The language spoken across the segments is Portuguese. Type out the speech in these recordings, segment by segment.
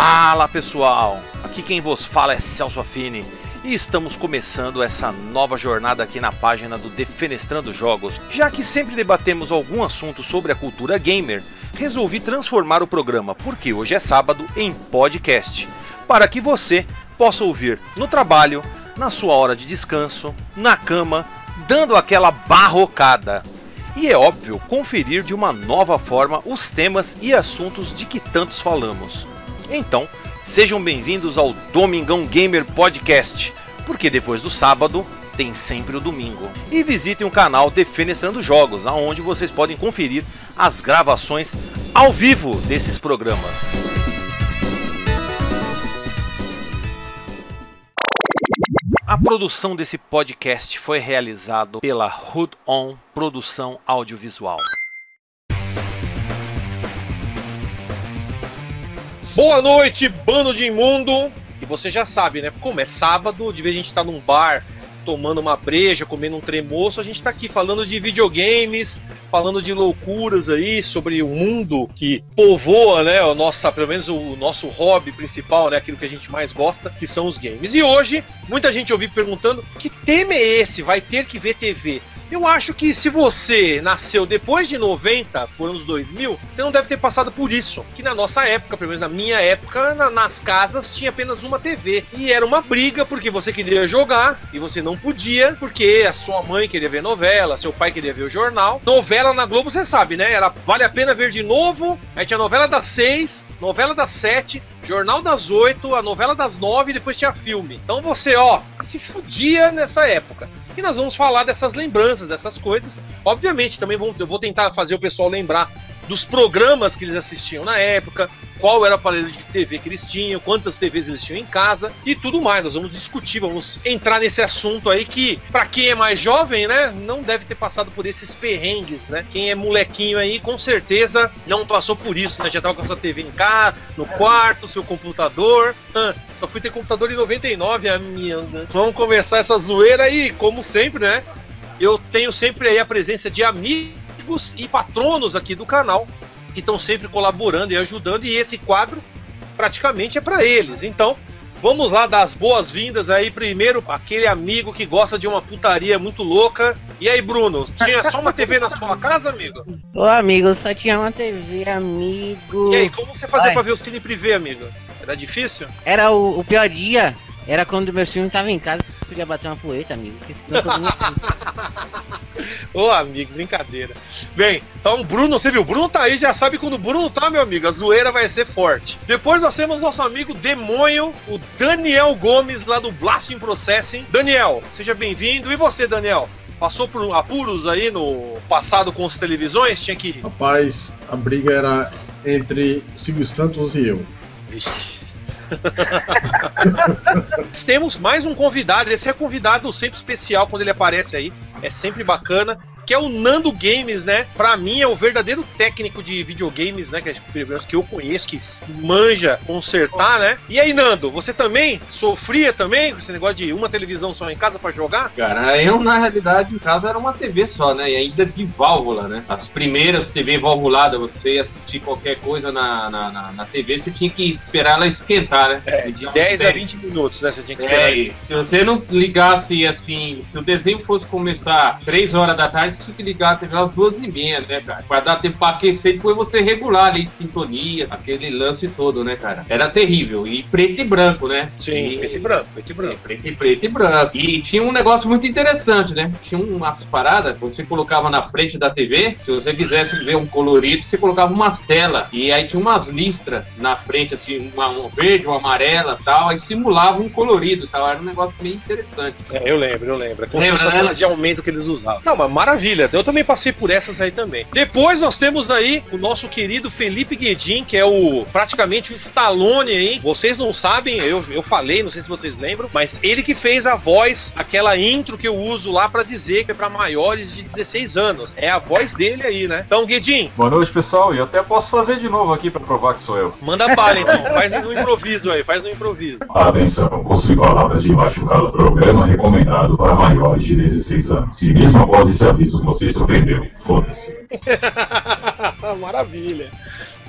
Fala pessoal, aqui quem vos fala é Celso Affini e estamos começando essa nova jornada aqui na página do Defenestrando Jogos. Já que sempre debatemos algum assunto sobre a cultura gamer, resolvi transformar o programa, porque hoje é sábado, em podcast, para que você possa ouvir no trabalho, na sua hora de descanso, na cama, dando aquela barrocada. E é óbvio, conferir de uma nova forma os temas e assuntos de que tantos falamos. Então, sejam bem-vindos ao Domingão Gamer Podcast, porque depois do sábado tem sempre o domingo. E visitem o canal Defenestrando Jogos, aonde vocês podem conferir as gravações ao vivo desses programas. A produção desse podcast foi realizado pela Hood On Produção Audiovisual. Boa noite, bando de imundo! E você já sabe, né? Como é sábado, de vez a gente tá num bar tomando uma breja, comendo um tremoço, a gente tá aqui falando de videogames, falando de loucuras aí sobre o mundo que povoa, né, o nosso, pelo menos o nosso hobby principal, né, aquilo que a gente mais gosta, que são os games. E hoje, muita gente ouviu perguntando: "Que tema é esse? Vai ter que ver TV?" Eu acho que se você nasceu depois de 90, por anos 2000, você não deve ter passado por isso. Que na nossa época, pelo menos na minha época, na, nas casas tinha apenas uma TV. E era uma briga porque você queria jogar e você não podia, porque a sua mãe queria ver novela, seu pai queria ver o jornal. Novela na Globo, você sabe, né? Era Vale a Pena Ver de Novo, aí tinha novela das seis, novela das sete, Jornal das oito, a novela das nove e depois tinha filme. Então você, ó, se fudia nessa época. E nós vamos falar dessas lembranças, dessas coisas. Obviamente, também vou, eu vou tentar fazer o pessoal lembrar dos programas que eles assistiam na época, qual era o aparelho de TV que eles tinham, quantas TVs eles tinham em casa e tudo mais. Nós vamos discutir, vamos entrar nesse assunto aí que, para quem é mais jovem, né, não deve ter passado por esses perrengues, né? Quem é molequinho aí, com certeza não passou por isso, né? Já tava com a sua TV em casa, no quarto, seu computador. só fui ter computador em 99, amiga. Vamos começar essa zoeira aí, como sempre, né? Eu tenho sempre aí a presença de amigos amigos e patronos aqui do canal que estão sempre colaborando e ajudando e esse quadro praticamente é para eles. Então, vamos lá dar as boas-vindas aí primeiro aquele amigo que gosta de uma putaria muito louca. E aí, Bruno, tinha só uma TV na sua casa, amigo? Ô, amigo, só tinha uma TV, amigo. E aí, como você fazia para ver o cine privê, amigo? Era difícil? Era o, o pior dia, era quando meus filhos estavam em casa, eu podia bater uma poeta, amigo. Ô, oh, amigo, brincadeira. Bem, então o Bruno, você viu? O Bruno tá aí, já sabe quando o Bruno tá, meu amigo, a zoeira vai ser forte. Depois nós temos nosso amigo Demônio, o Daniel Gomes, lá do Blasting Processing. Daniel, seja bem-vindo. E você, Daniel? Passou por apuros aí no passado com as televisões? Tinha que. Rapaz, a briga era entre Silvio Santos e eu. Vixe. Temos mais um convidado. Esse é convidado sempre especial quando ele aparece aí. É sempre bacana que é o Nando Games, né? Pra mim é o verdadeiro técnico de videogames, né? Que, é, que eu conheço, que manja consertar, né? E aí, Nando, você também sofria também com esse negócio de uma televisão só em casa para jogar? Cara, eu na realidade em casa era uma TV só, né? E ainda de válvula, né? As primeiras TV valvulada, você ia assistir qualquer coisa na, na, na, na TV, você tinha que esperar ela esquentar, né? É, de 10 a 20 minutos, né? Você tinha que esperar. É, se você não ligasse assim, se o desenho fosse começar 3 horas da tarde, tinha que ligar a TV às duas e meia, né, cara? Pra dar tempo pra aquecer e depois você regular ali sintonia, aquele lance todo, né, cara? Era terrível. E preto e branco, né? Sim, e... preto e branco, preto e branco. E preto, e preto e branco. E tinha um negócio muito interessante, né? Tinha umas paradas, você colocava na frente da TV, se você quisesse ver um colorido, você colocava umas telas. E aí tinha umas listras na frente, assim, uma, um verde, uma amarela tal, aí simulava um colorido tal. Era um negócio meio interessante. É, eu lembro, eu lembro. Se fosse né? de aumento que eles usavam. Não, mas maravilha. Eu também passei por essas aí também. Depois nós temos aí o nosso querido Felipe Guedin, que é o praticamente o Stallone aí. Vocês não sabem, eu, eu falei, não sei se vocês lembram, mas ele que fez a voz, aquela intro que eu uso lá para dizer que é para maiores de 16 anos. É a voz dele aí, né? Então, Guedin. Boa noite, pessoal. E eu até posso fazer de novo aqui para provar que sou eu. Manda bala então. faz no improviso aí, faz no improviso. Atenção, possui palavras de machucado programa recomendado para maiores de 16 anos. Se mesmo após esse aviso isso, você se ofendeu. Foda-se. Maravilha.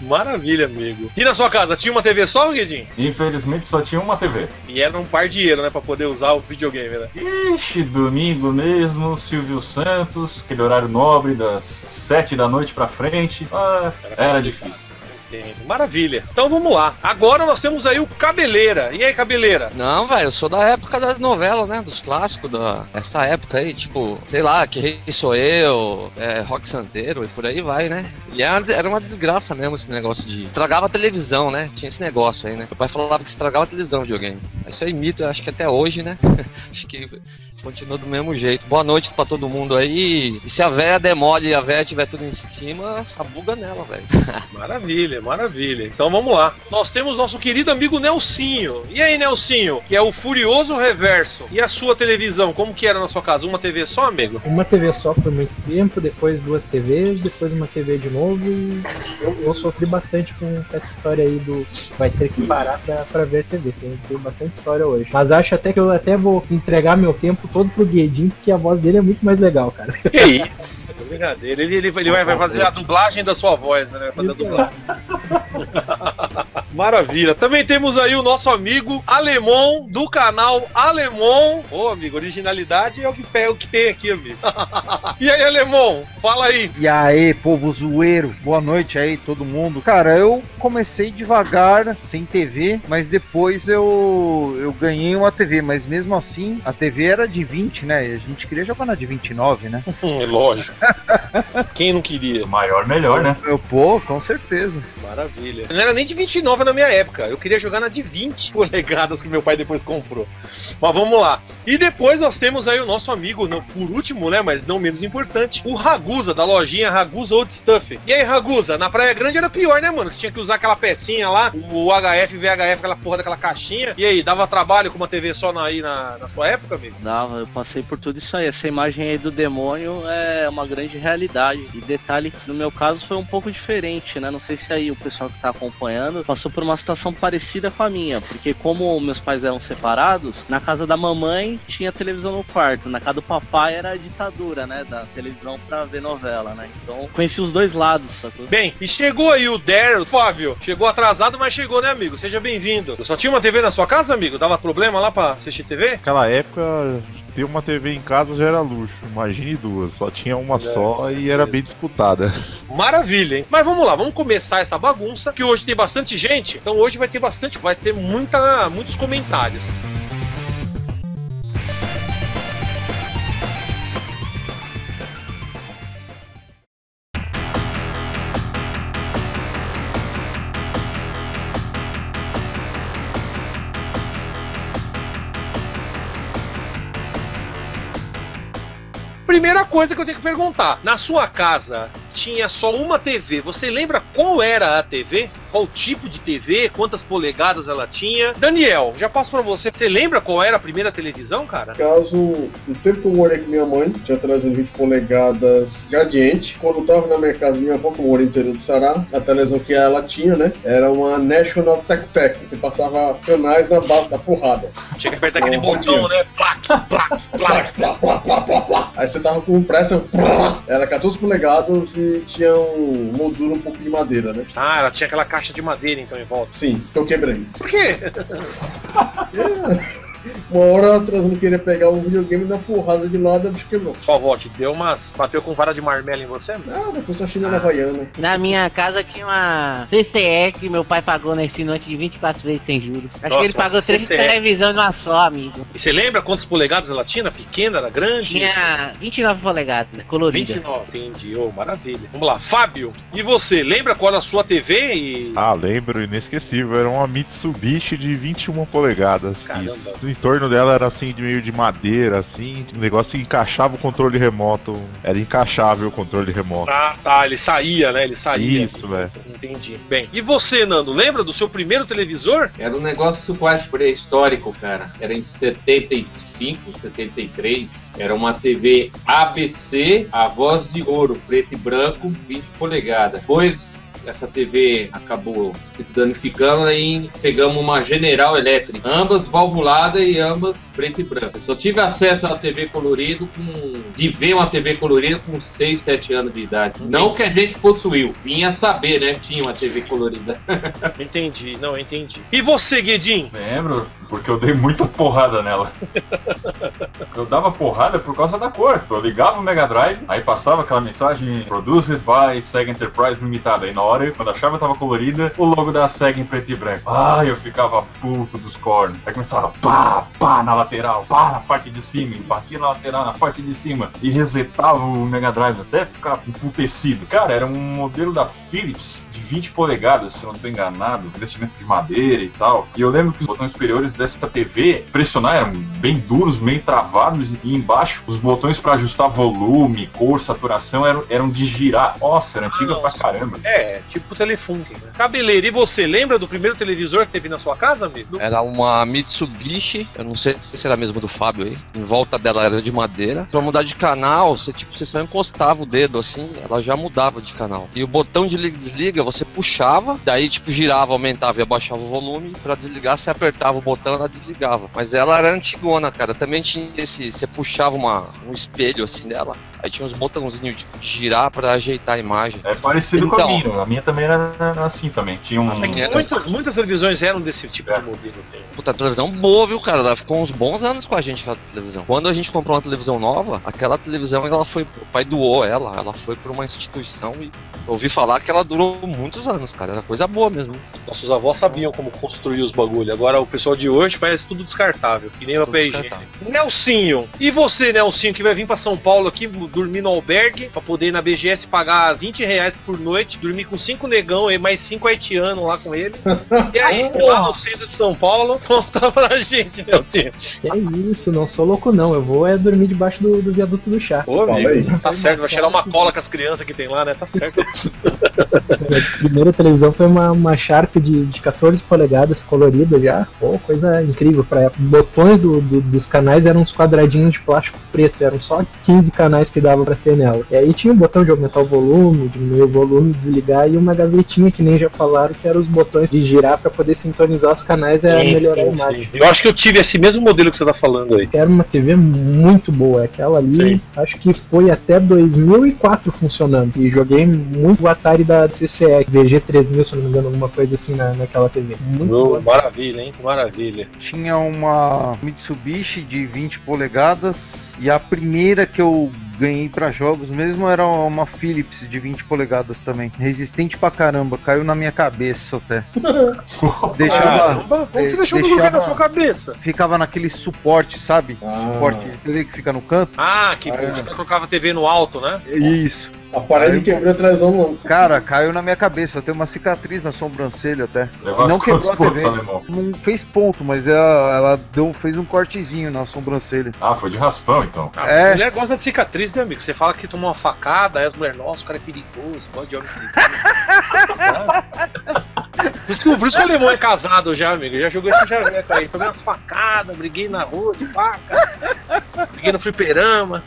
Maravilha, amigo. E na sua casa, tinha uma TV só, Guedinho? Infelizmente só tinha uma TV. E era um par de dinheiro, né? Pra poder usar o videogame, né? Ixi, domingo mesmo, Silvio Santos, aquele horário nobre das sete da noite pra frente. Ah, era difícil. Entendo. Maravilha. Então vamos lá. Agora nós temos aí o Cabeleira. E aí, Cabeleira? Não, velho, eu sou da época das novelas, né? Dos clássicos, da... essa época aí, tipo, sei lá, Que Rei Sou Eu, é, Rock Santeiro e por aí vai, né? E era, uma desgraça mesmo esse negócio de. Estragava a televisão, né? Tinha esse negócio aí, né? Meu pai falava que estragava a televisão, videogame. Isso aí mito, eu acho que até hoje, né? acho que continua do mesmo jeito. Boa noite pra todo mundo aí. E se a véia demole e a véia tiver tudo em cima, sabuga nela, velho. Maravilha, maravilha. Então vamos lá. Nós temos nosso querido amigo Nelsinho. E aí, Nelsinho? Que é o Furioso Reverso. E a sua televisão? Como que era na sua casa? Uma TV só, amigo? Uma TV só por muito tempo, depois duas TVs, depois uma TV de novo e eu, eu sofri bastante com essa história aí do vai ter que parar pra, pra ver TV. Tem, tem bastante história hoje. Mas acho até que eu até vou entregar meu tempo todo pro Guedin, porque a voz dele é muito mais legal, cara. Que isso? É brincadeira. Ele, ele, ele vai, vai fazer a dublagem da sua voz, né? Vai fazer a dublagem. Maravilha. Também temos aí o nosso amigo Alemão do canal Alemão. Ô, amigo, originalidade é o que, é o que tem aqui, amigo. e aí, Alemão? Fala aí. E aí, povo zoeiro, boa noite aí, todo mundo. Cara, eu comecei devagar, sem TV, mas depois eu, eu ganhei uma TV, mas mesmo assim, a TV era de 20, né? E a gente queria jogar na de 29, né? Hum, lógico. Quem não queria? Maior, melhor, né? Eu, pô, com certeza. Maravilha. Não era nem de 29 na minha época. Eu queria jogar na de 20 polegadas que meu pai depois comprou. Mas vamos lá. E depois nós temos aí o nosso amigo, por último, né? Mas não menos importante, o Ragusa, da lojinha Ragusa Old Stuff. E aí, Ragusa, na Praia Grande era pior, né, mano? Que tinha que usar aquela pecinha lá, o HF, VHF, aquela porra daquela caixinha. E aí, dava trabalho com uma TV só na, aí na, na sua época, amigo? Dava, eu passei por tudo isso aí. Essa imagem aí do demônio é uma grande realidade. E detalhe que no meu caso foi um pouco diferente, né? Não sei se aí o pessoal que tá acompanhando passou por uma situação parecida com a minha. Porque como meus pais eram separados, na casa da mamãe tinha televisão no quarto. Na casa do papai era a ditadura, né? Da televisão pra ver novela, né? Então conheci os dois lados, sacou? Bem, e chegou aí o Daryl, Fábio. Chegou atrasado, mas chegou, né, amigo? Seja bem-vindo. Só tinha uma TV na sua casa, amigo? Dava problema lá pra assistir TV? Naquela época, ter uma TV em casa já era luxo. Imagine duas. Só tinha uma É, só e era bem disputada. Maravilha, hein? Mas vamos lá, vamos começar essa bagunça, que hoje tem bastante gente, então hoje vai ter bastante, vai ter muita, muitos comentários. Primeira coisa que eu tenho que perguntar: na sua casa tinha só uma TV? Você lembra qual era a TV? Qual tipo de TV? Quantas polegadas ela tinha? Daniel, já passo pra você. Você lembra qual era a primeira televisão, cara? caso, no tempo que eu morei com minha mãe, tinha trazido 20 polegadas gradiente. Quando eu tava na minha casa, minha avó, que morei no interior do Ceará, a televisão que ela tinha, né, era uma National Tech Pack. Você passava canais na base da porrada. Tinha que apertar aquele botão, né? Plac, plac. Plá, plá, plá, plá, plá. Aí você tava com pressa, plá. era 14 polegadas e tinha um moldura um pouco de madeira, né? Ah, ela tinha aquela caixa de madeira então em volta. Sim, que eu quebrei. Por quê? Uma hora a trans não queria pegar o videogame na porrada de lado, a bicho quebrou. Sua avó te deu umas. Bateu com vara de marmelo em você? Ah, depois só chinela havaiana. Na minha casa tinha uma CCE que meu pai pagou nesse noite de 24 vezes sem juros. Acho Nossa, que ele pagou três televisões numa só, amigo. E você lembra quantas polegadas ela tinha? Era Pequena, era grande? Tinha 29 polegadas, né, colorida. 29, entendi. Ô, maravilha. Vamos lá, Fábio. E você, lembra qual era a sua TV? E. Ah, lembro, inesquecível. Era uma Mitsubishi de 21 polegadas. Caramba. Isso. O entorno dela era assim, de meio de madeira, assim. Um negócio que encaixava o controle remoto. Era encaixável o controle remoto. Ah, tá, ele saía, né? Ele saía. Isso, velho. Entendi. Bem, e você, Nando, lembra do seu primeiro televisor? Era um negócio quase pré-histórico, cara. Era em 75, 73. Era uma TV ABC, a voz de ouro, preto e branco, 20 polegadas. Depois essa TV acabou se danificando aí pegamos uma General Electric, ambas valvulada e ambas preto e branco. Eu só tive acesso à TV colorido com de ver uma TV colorida com 6, 7 anos de idade. Não que a gente possuiu, vinha saber, né? Tinha uma TV colorida. Entendi, não, entendi. E você, Guedin? Lembro, porque eu dei muita porrada nela. eu dava porrada por causa da cor. Eu ligava o Mega Drive, aí passava aquela mensagem Produced by Sega Enterprise Limitada. Aí na hora, quando achava que tava colorida, o logo da Sega em preto e branco. Ah, eu ficava puto dos cornos. Aí começava pá, pá na lateral, pá na parte de cima, batia na lateral, na parte de cima. E resetava o Mega Drive até ficar emputecido. Cara, era um modelo da Philips 20 polegadas, se eu não tô enganado, investimento de madeira e tal. E eu lembro que os botões superiores dessa TV, pressionar, eram bem duros, meio travados, e embaixo os botões para ajustar volume, cor, saturação eram, eram de girar. Nossa, era antiga pra caramba. É, tipo Telefunken, né? Cabeleiro, e você lembra do primeiro televisor que teve na sua casa, amigo? Era uma Mitsubishi, eu não sei se era mesmo do Fábio aí. Em volta dela era de madeira. Pra mudar de canal, você tipo, você só encostava o dedo assim, ela já mudava de canal. E o botão de liga e desliga, você puxava, daí tipo girava, aumentava e abaixava o volume. Pra desligar, você apertava o botão, ela desligava. Mas ela era antigona, cara. Também tinha esse, você puxava uma, um espelho assim dela. Aí tinha uns botãozinhos tipo, de girar pra ajeitar a imagem. É parecido com a Então. minha. A minha também era assim também. Tinha um. A era- Muitas, muitas televisões eram desse tipo de modelo, assim. Puta, televisão boa, viu, cara? Ela ficou uns bons anos com a gente, aquela televisão. Quando a gente comprou uma televisão nova, aquela televisão, ela foi. O pai doou ela, ela foi pra uma instituição e eu ouvi falar que ela durou muitos anos, cara. Era coisa boa mesmo. Nossos avós sabiam como construir os bagulho. Agora o pessoal de hoje faz tudo descartável. Que nem o Tudo papel higiênico. Nelsinho. E você, Nelsinho, que vai vir pra São Paulo aqui, dormir no albergue, pra poder ir na BGS pagar 20 reais por noite, dormir com cinco negão e mais cinco haitianos lá com ele. E aí, lá no centro de São Paulo, conta pra gente, Nelsinho. Que é isso, não sou louco não. Eu vou é dormir debaixo do, do viaduto do chá. Ô, amigo, tá certo, vai tirar uma cola com as crianças que tem lá, né? Tá certo. A primeira televisão foi uma, uma Sharp de, de 14 polegadas colorida já. Pô, coisa incrível pra época. Botões do, do- dos canais eram uns quadradinhos de plástico preto, eram só 15 canais que dava pra ter nela. E aí tinha o botão de aumentar o volume, diminuir o volume, desligar e uma gavetinha que nem já falaram que eram os botões de girar pra poder sintonizar os canais e melhorar a imagem. Eu acho que eu tive esse mesmo modelo que você tá falando aí. Era uma TV muito boa, aquela ali, Sim. acho que foi até 2004 funcionando. E joguei muito o Atari da CCE, VG3000, se eu não me engano, alguma coisa assim na, naquela TV. Muito boa. maravilha, hein? Que maravilha. Tinha uma Mitsubishi de 20 polegadas e a primeira que eu ganhei pra jogos mesmo era uma Philips de 20 polegadas também. Resistente pra caramba, caiu na minha cabeça até. Deixava, Caramba, como você deixou o deixava- lugar na sua cabeça? ficava naquele suporte, sabe? Ah. Suporte de TV que fica no canto. Ah, que Ah, os caras colocavam a TV no alto, né? Isso. A parede quebrou atrás do não. Cara, caiu na minha cabeça. Eu tenho uma cicatriz na sobrancelha até. Levou Não quebrou a pontos, TV. alemão? Não fez ponto, mas ela, ela deu, fez um cortezinho na sobrancelha. Ah, foi de raspão então. Ah, É. mas mulher gosta de cicatriz, né, amigo? Você fala que tomou uma facada, aí as mulheres, nossa, o cara é perigoso, gosta de homem perigoso. por, isso que, por isso que o alemão é casado já, amigo. Já jogou esse javeco aí. Tomei umas facadas, briguei na rua de faca, briguei no fliperama.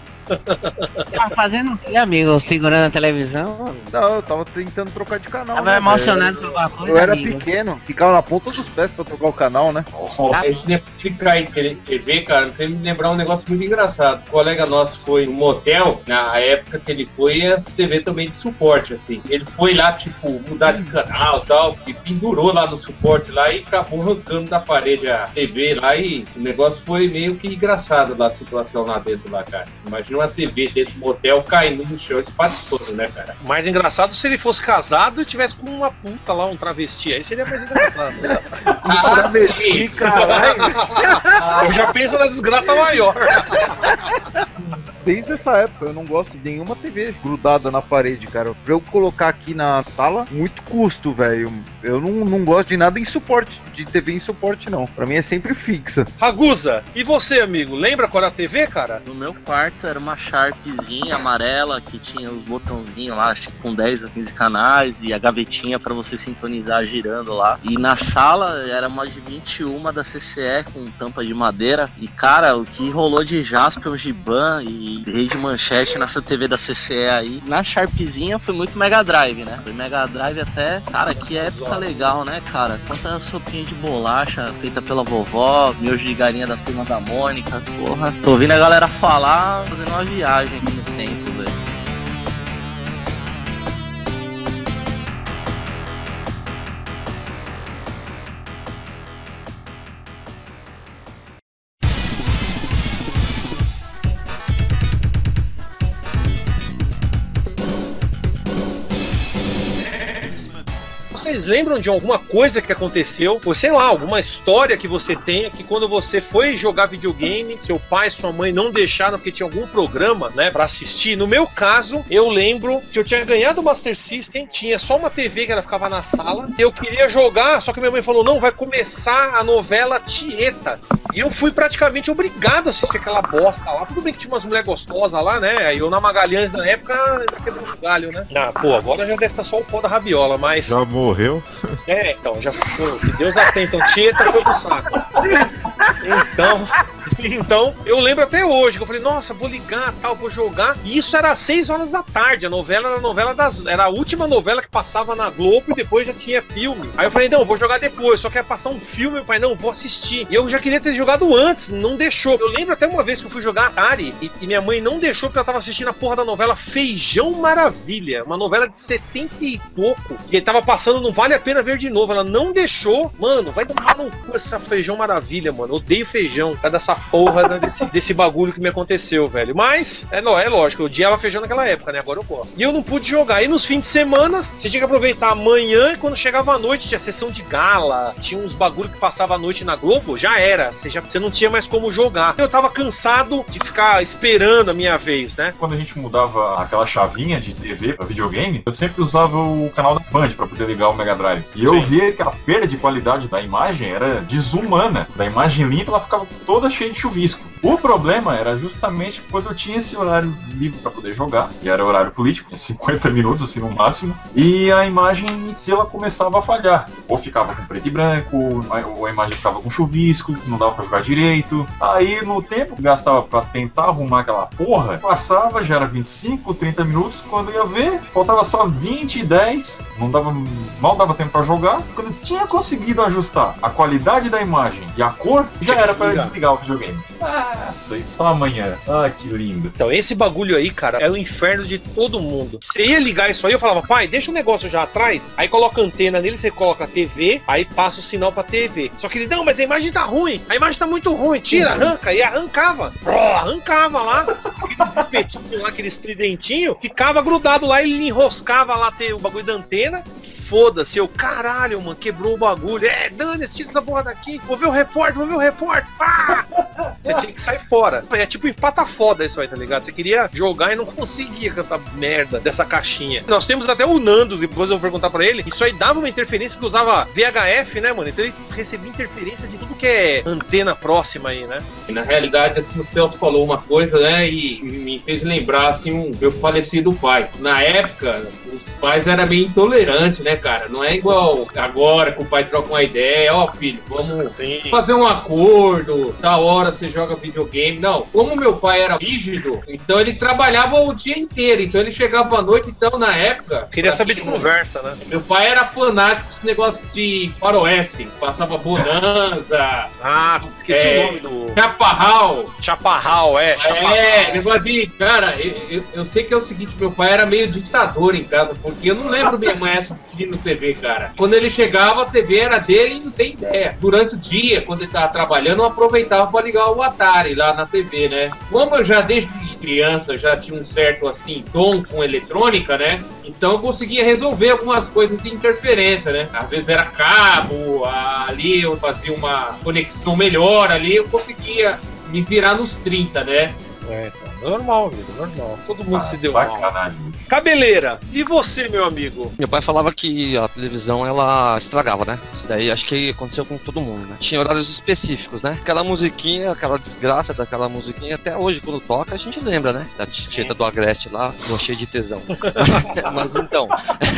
Tava fazendo o que, amigo? Segurando a televisão? Não, eu tava tentando trocar de canal. Tava né, emocionado com alguma coisa, Eu era amigo? pequeno, ficava na ponta dos pés pra trocar o canal, né? Tá. Esse negócio de cair em TV, cara, me fez me lembrar um negócio muito engraçado. Um colega nosso foi no motel, na época que ele foi, as TV também de suporte, assim. Ele foi lá, tipo, mudar de canal e tal, e pendurou lá no suporte lá e acabou arrancando da parede a TV lá e o negócio foi meio que engraçado lá, a situação lá dentro lá, cara. Imagina uma TV dentro do motel caindo no chão, espaço todo, né, cara? Mais engraçado se ele fosse casado e tivesse com uma puta lá, um travesti. Aí seria mais engraçado. né? Ah, Ih, caralho! Eu já penso na desgraça maior. Desde essa época eu não gosto de nenhuma TV grudada na parede, cara. Pra eu colocar aqui na sala, muito custo, velho. Eu não, não gosto de nada em suporte, de TV em suporte, não. Pra mim é sempre fixa. Ragusa, e você, amigo? Lembra qual era a TV, cara? No meu quarto era uma Sharpzinha amarela que tinha os botãozinhos lá, acho que com 10 ou 15 canais e a gavetinha pra você sintonizar girando lá. E na sala era uma de 21 da CCE com tampa de madeira. E cara, o que rolou de Jasper, Giban e e rede manchete nessa TV da CCE aí. Na Sharpzinha foi muito Mega Drive, né? Foi Mega Drive até. Cara, que época legal, né, cara? Quanta sopinha de bolacha feita pela vovó, miojo de galinha da turma da Mônica. Porra, tô ouvindo a galera falar, fazendo uma viagem aqui no tempo, velho. Vocês lembram de alguma coisa que aconteceu? Foi, sei lá, alguma história que você tenha que quando você foi jogar videogame, seu pai, sua mãe não deixaram porque tinha algum programa, né, pra assistir? No meu caso, eu lembro que eu tinha ganhado o Master System, tinha só uma TV que ela ficava na sala, eu queria jogar, só que minha mãe falou: não, vai começar a novela Tieta. E eu fui praticamente obrigado a assistir aquela bosta lá. Tudo bem que tinha umas mulheres gostosas lá, né? E eu na Magalhães na época quebrou um galho, né? Ah, pô, agora já deve estar só o pó da rabiola, mas. Já morreu? É, então, já foi. Que Deus atenta. Então, Tieta foi pro saco. Então, então, eu lembro até hoje que eu falei, nossa, vou ligar, tal, vou jogar. E isso era às 6 horas da tarde. A novela era a novela das. Era a última novela que passava na Globo e depois já tinha filme. Aí eu falei, não, vou jogar depois, só quer passar um filme, pai, não, vou assistir. E eu já queria ter jogado antes, não deixou. Eu lembro até uma vez que eu fui jogar Atari e, e minha mãe não deixou porque ela tava assistindo a porra da novela Feijão Maravilha. Uma novela de 70 e pouco. Que tava passando, não vale a pena ver de novo. Ela não deixou. Mano, vai tomar no cu essa Feijão Maravilha, mano. Odeio feijão. Causa dessa porra desse, desse bagulho que me aconteceu, velho. Mas, é, não, é lógico, eu odiava feijão naquela época, né? Agora eu gosto. E eu não pude jogar. E nos fins de semana, você tinha que aproveitar amanhã e quando chegava a noite, tinha sessão de gala, tinha uns bagulho que passava a noite na Globo, já era. Você, já, você não tinha mais como jogar. Eu tava cansado de ficar esperando a minha vez, né? Quando a gente mudava aquela chavinha de TV pra videogame, eu sempre usava o canal da Band pra poder ligar o Mega Drive. E eu Sim. via que a perda de qualidade da imagem era desumana. Da imagem limpa, ela ficava toda cheia de chuvisco. O problema era justamente quando eu tinha esse horário livre pra poder jogar, e era horário político, 50 minutos assim no máximo, e a imagem em si ela começava a falhar. Ou ficava com preto e branco, ou a imagem ficava com chuvisco, não dava pra jogar direito. Aí no tempo que gastava pra tentar arrumar aquela porra, passava, já era 25, 30 minutos, quando eu ia ver, faltava só 20 e 10, não dava, mal dava tempo pra jogar. Quando eu tinha conseguido ajustar a qualidade da imagem e a cor, já que era desligar. desligar o videogame. Nossa, e só amanhã. Ah, que lindo. Então, esse bagulho aí, cara, é o inferno de todo mundo. Você ia ligar isso aí, eu falava, pai, deixa o negócio já atrás, aí coloca a antena nele, você coloca a TV, aí passa o sinal pra TV. Só que ele, não, mas a imagem tá ruim, a imagem tá muito ruim, tira, arranca, e arrancava. Bró, arrancava lá, aqueles espetinhos lá, aqueles tridentinhos, ficava grudado lá, ele enroscava lá o bagulho da antena. Foda-se, eu, caralho, mano, quebrou o bagulho. É, dane-se, tira essa porra daqui. Vou ver o repórter, vou ver o repórter. Ah! Você tinha que sair fora. É tipo empata foda isso aí, tá ligado? Você queria jogar e não conseguia com essa merda dessa caixinha. Nós temos até o Nando, depois eu vou perguntar pra ele. Isso aí dava uma interferência porque usava VHF, né, mano? Então ele recebia interferência de tudo que é antena próxima aí, né? E, na realidade, assim, o Celso falou uma coisa, né, e me fez lembrar, assim, um meu falecido pai. Na época, os pais eram meio intolerantes, né, cara? Não é igual agora que o pai troca uma ideia, ó, filho, vamos Assim. fazer um acordo, tal hora você joga videogame. Não, como meu pai era rígido, então ele trabalhava o dia inteiro, então ele chegava à noite, então na época... Queria saber de conversa, né? Meu pai era fanático desse negócio de faroeste, passava bonanza, Ah, esqueci É. o nome do. chaparral, Chaparral, é, Chaparral. é, negócio de. Cara, eu, eu- eu sei que é o seguinte: meu pai era meio ditador em casa, porque eu não lembro minha mãe assistindo TV, cara. Quando ele chegava, a TV era dele e não tem ideia. Durante o dia, quando ele tava trabalhando, eu aproveitava pra ligar o Atari lá na TV, né? Como eu já desde criança já tinha um certo assim dom com eletrônica, né? Então eu conseguia resolver algumas coisas de interferência, né? Às vezes era cabo, ali eu fazia uma conexão melhor ali, eu conseguia me virar nos 30, né? É, então. Normal, amigo, normal. Todo mundo Ah, se deu mal. sacanagem. Cabeleira, e você, meu amigo? Meu pai falava que a televisão ela estragava, né? Isso daí acho que aconteceu com todo mundo, né? Tinha horários específicos, né? Aquela musiquinha, aquela desgraça daquela musiquinha, até hoje quando toca a gente lembra, né? Da tieta do Agreste lá, cheio de tesão. Mas então,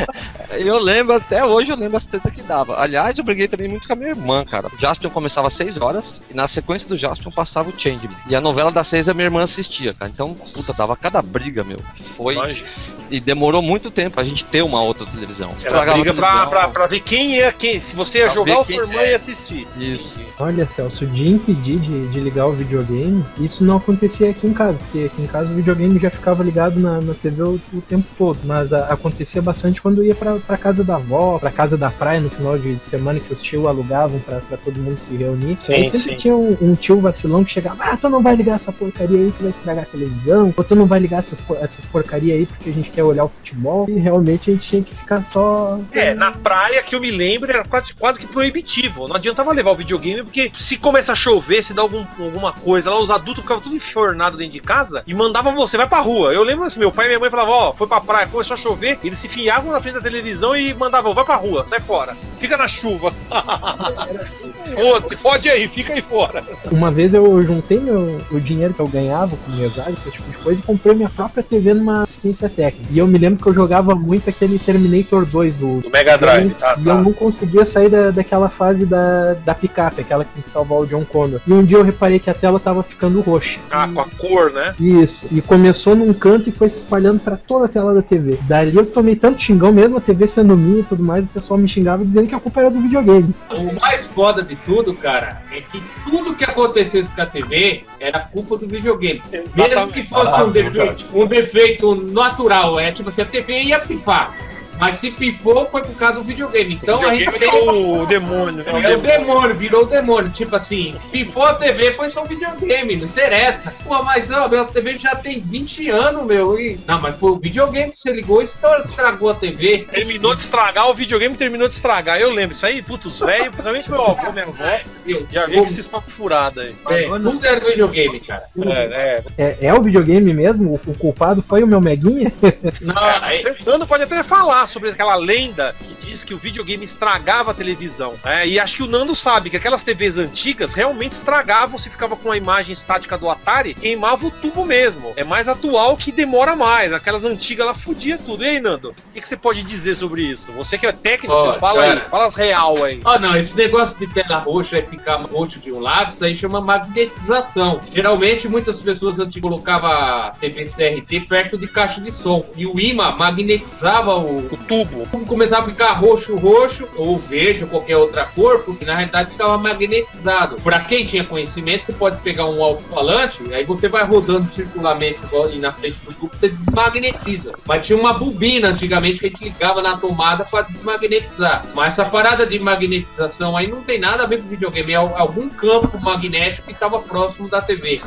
eu lembro, até hoje eu lembro as tretas que dava. Aliás, eu briguei também muito com a minha irmã, cara. O Jaspion começava às 6 horas e na sequência do Jaspion passava o Changeman. E a novela das 6 a minha irmã assistia, cara. Então, puta, dava cada briga, meu. Que foi. Imagina. E demorou muito tempo a gente ter uma outra televisão. Estragava briga a pra, televisão. pra, pra ver quem ia quem. Se você ia Pra jogar sua irmã é. ia assistir. Isso. Olha, Celso, de impedir de, de ligar o videogame, isso não acontecia aqui em casa, porque aqui em casa o videogame já ficava ligado na, na TV o, o tempo todo. Mas a- acontecia bastante quando eu ia pra, pra casa da avó, pra casa da praia no final de, de semana que os tios alugavam pra, pra todo mundo se reunir. Sim, aí sempre sim. tinha um, um tio vacilão que chegava, ah, tu não vai ligar essa porcaria aí que vai estragar a televisão, ou tu não vai ligar essas, essas porcaria aí porque a gente quer olhar o futebol. E realmente a gente tinha que ficar só. É, na praia que eu me lembro era quase, quase que proibitivo. Não adiantava levar o videogame, porque se começa a chover, se dá algum, alguma coisa lá, os adultos ficavam tudo enfornados dentro de casa e mandavam você, vai pra rua. Eu lembro assim, meu pai e minha mãe falavam, ó, foi pra praia, começou a chover, eles se fiavam na frente da televisão e mandavam, vai pra rua, sai fora, fica na chuva. Foda-se, fode aí, fica aí fora. Uma vez eu juntei meu, o dinheiro que eu ganhava com mesário, esse tipo de coisa, e comprei minha própria TV numa assistência técnica. E eu me lembro que eu jogava muito aquele Terminator 2 do. Do Mega Drive, tá, E eu não conseguia sair da, daquela fase da, da picape, aquela que tem que salvar o John Connor. E um dia eu reparei que a tela tava ficando roxa. Ah, com a cor, né? Isso. E começou num canto e foi se espalhando pra toda a tela da TV. Dali eu tomei tanto xingão, mesmo a TV sendo minha e tudo mais, o pessoal me xingava dizendo que a culpa era do videogame. O mais foda de tudo, cara, é que tudo que acontecesse com a TV era culpa do videogame. Mesmo que fosse Ah, um, defeito, um defeito natural, é tipo assim, a TV ia pifar. Mas se pifou, foi por causa do videogame. Então a gente videogame é o demônio, né? É o demônio, virou o demônio. Tipo assim, pifou a TV, foi só o videogame, não interessa. Pô, mas ó, a TV já tem 20 anos, meu. E... Não, mas foi o videogame que você ligou e estragou a TV. Terminou de estragar, o videogame terminou de estragar. Eu lembro isso aí, putos velho, principalmente meu avô, minha avó, Eu, já vi esses papos furados aí. é, tudo era videogame, cara. É, é. É, é o videogame mesmo? O, o culpado foi o meu Meguinha? Não, É, Fernando pode até falar sobre aquela lenda que diz que o videogame estragava a televisão. É, e acho que o Nando sabe que aquelas TVs antigas realmente estragavam se ficava com a imagem estática do Atari, queimava o tubo mesmo. É mais atual que demora mais. Aquelas antigas ela fudia tudo. E aí, Nando? O que, que você pode dizer sobre isso? Você que é técnico, Ó, fala cara. aí, fala as real aí. Ah, não, esse negócio de tela roxa e ficar roxo de um lado, isso aí chama magnetização. Geralmente, muitas pessoas antes colocavam TV CRT perto de caixa de som. E o imã magnetizava o, O tubo. o tubo, começava a ficar roxo, roxo, ou verde, ou qualquer outra cor, porque na realidade ficava magnetizado. Pra quem tinha conhecimento, você pode pegar um alto-falante, aí você vai rodando circularmente ali na frente do tubo, você desmagnetiza. Mas tinha uma bobina antigamente que a gente ligava na tomada pra desmagnetizar. Mas essa parada de magnetização aí não tem nada a ver com videogame, é al- algum campo magnético que estava próximo da TV.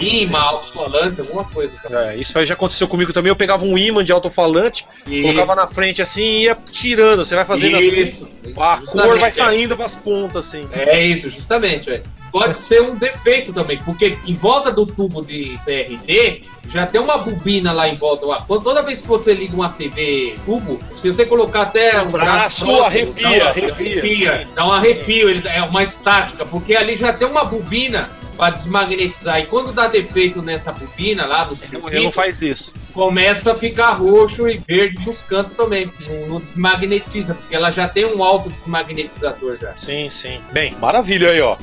Imã, alto-falante, alguma coisa. É, isso aí já aconteceu comigo também. Eu pegava um imã de alto-falante, colocava na frente assim e ia tirando. Você vai fazendo assim. Isso. A cor vai é. saindo pras pontas, assim. É isso, justamente. é. Pode ser um defeito também, porque em volta do tubo de CRT já tem uma bobina lá em volta. Toda vez que você liga uma TV tubo, se você colocar até um braço, próximo, arrepia, dá um- arrepia. Dá um arrepio, ele é uma estática, porque ali já tem uma bobina para desmagnetizar. E quando dá defeito nessa bobina lá do Ele circuito, não faz isso. começa a ficar roxo e verde nos cantos também. Não, não desmagnetiza, porque ela já tem um alto desmagnetizador já. Sim, sim. Bem, maravilha aí, ó.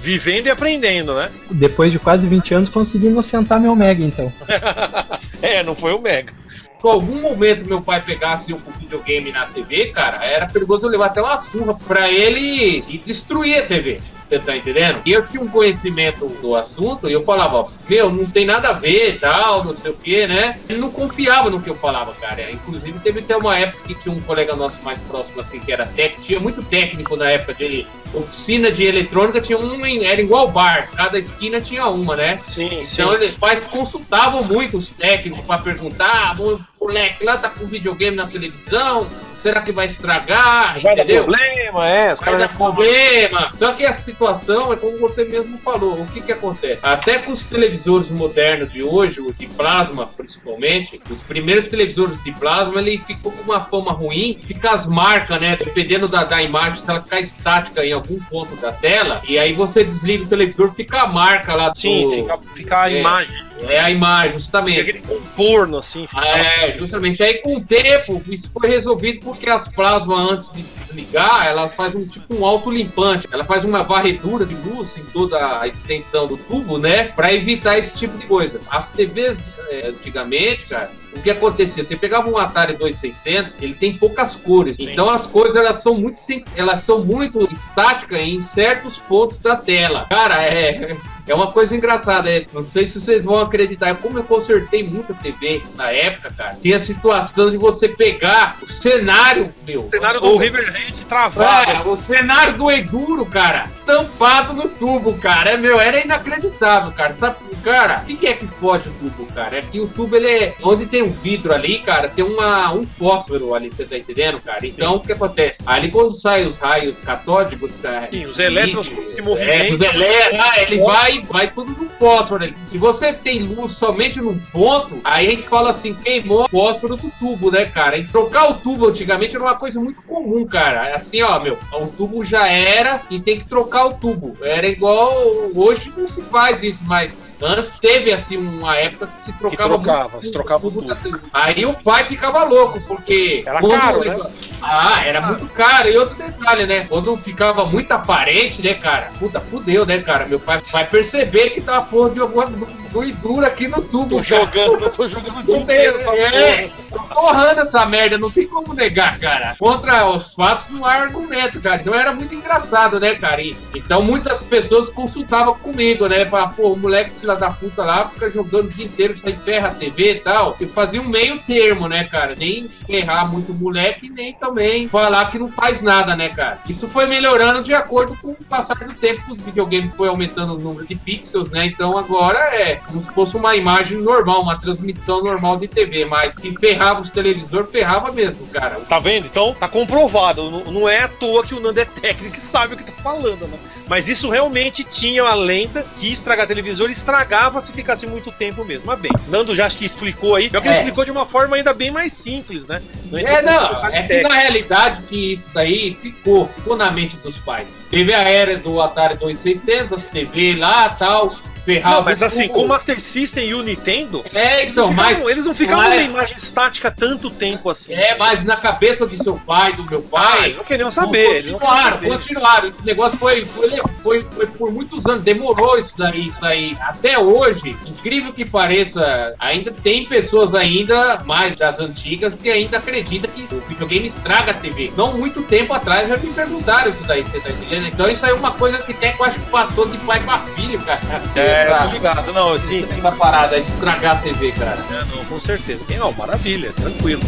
Vivendo e aprendendo, né? Depois de quase 20 anos, consegui inocentar meu Mega, então. É, não foi o Mega. Se algum momento meu pai pegasse um videogame na TV, cara, era perigoso eu levar até uma surra pra ele e destruir a TV. Você tá entendendo? E eu tinha um conhecimento do assunto e eu falava, meu, não tem nada a ver, tal, não sei o que, né? Ele não confiava no que eu falava, cara. Inclusive, teve até uma época que tinha um colega nosso mais próximo, assim, que era técnico, tinha muito técnico na época de oficina de eletrônica, tinha um, em- era igual bar, cada esquina tinha uma, né? Sim, sim. Então pais consultavam muito os técnicos para perguntar, ah, o moleque lá tá com videogame na televisão, será que vai estragar? Vai dar entendeu? problema, é. Os Vai dar problema. Só que a situação é como você mesmo falou. O que que acontece? Até com os televisores modernos de hoje, o de plasma principalmente, os primeiros televisores de plasma, ele ficou com uma fama ruim. Fica as marcas, né? Dependendo da, da imagem, se ela ficar estática em algum ponto da tela, e aí você desliga o televisor, fica a marca lá do... Sim, fica, fica a É. imagem. É a imagem, justamente. Aquele contorno, assim. ficava- É, justamente. Aí com o tempo, isso foi resolvido porque as plasmas, antes de desligar, elas fazem um tipo um autolimpante. Ela faz uma varredura de luz em toda a extensão do tubo, né? Pra evitar esse tipo de coisa. As TVs eh, antigamente, cara. O que acontecia? Você pegava um Atari 2600, ele tem poucas cores. Então as cores elas são muito sim- elas são muito estáticas em certos pontos da tela. Cara, é é uma coisa engraçada, é, não sei se vocês vão acreditar, como eu consertei muita TV na época, cara, tinha a situação de você pegar o cenário, meu. O cenário do River Raid travado. É, o cenário do Enduro, cara, estampado no tubo, cara. É, meu, era inacreditável, cara. Sabe, cara, o que, que é que fode o tubo, cara? É que o tubo, ele é. Onde tem um vidro ali, cara, tem uma, um fósforo ali, você tá entendendo, cara? Então, o que acontece? Ali, quando saem os raios catódicos, cara. Sim, os elétrons se É, movimentam. os elétrons, ah, ele vai, vai tudo no fósforo. ali. Se você tem luz somente num ponto, aí a gente fala assim, queimou o fósforo do tubo, né, cara? E trocar o tubo antigamente era uma coisa muito comum, cara. Assim, ó, meu, o tubo já era e tem que trocar o tubo. Era igual. Hoje não se faz isso, mas. Antes teve assim uma época que se trocava, trocava, muito se trocava o tubo da TV. Aí o pai ficava louco, porque. Era caro, ele- né? Ah, era muito caro. E outro detalhe, né? Quando ficava muito aparente, né, cara? Puta, fudeu, né, cara? Meu pai vai perceber que tá uma porra de alguma doidura aqui no tubo, Tô cara. jogando, tô jogando tem, inteiro essa é, porrando essa merda, não tem como negar, cara. Contra os fatos não há argumento, cara. Então era muito engraçado, né, cara? E- então muitas pessoas consultavam comigo, né? Pra, pô, o moleque filha da puta lá fica jogando o dia inteiro, sai ferra TV e tal. E fazia um meio termo, né, cara? Nem ferrar muito o moleque, nem também falar que não faz nada, né, cara? Isso foi melhorando de acordo com o passar do tempo que os videogames foi aumentando o número de pixels, né? Então agora é como se fosse uma imagem normal, uma transmissão normal de TV, mas que ferrava os televisores, ferrava mesmo, cara. Tá vendo? Então, tá comprovado. Não, não é à toa que o Nando é técnico e sabe o que tá falando, né? Mas isso realmente tinha a lenda que estragar televisor estragava se ficasse muito tempo mesmo. Mas bem, Nando já acho que explicou aí. Pior que ele É. explicou de uma forma ainda bem mais simples, né? entrou É, com não, detalhe é que na realidade que isso daí ficou, ficou na mente dos pais. Teve a era do Atari 2600, as TV lá tal, ferrava. Não, mas assim, com o Master System e o Nintendo, É, eles não então, mas. ficavam, eles não ficavam mas- numa imagem estática tanto tempo assim. É, mas na cabeça do seu pai, do meu Ah, pai. eles não queriam saber. Não Continuaram, saber. continuaram. Esse negócio foi, foi, foi, foi por muitos anos, demorou isso daí, isso aí. Até hoje, incrível que pareça, ainda tem pessoas ainda, mais das antigas, que ainda acreditam que o videogame estraga a TV. Não muito tempo atrás já me perguntaram isso daí, você tá entendendo? Então isso aí é uma coisa que até que eu acho que passou de pai pra filho, cara. É, Essa- tô ligado. Não, sim, sim. essa parada aí de estragar a TV, cara. É, não, com certeza. Não, maravilha, tranquilo.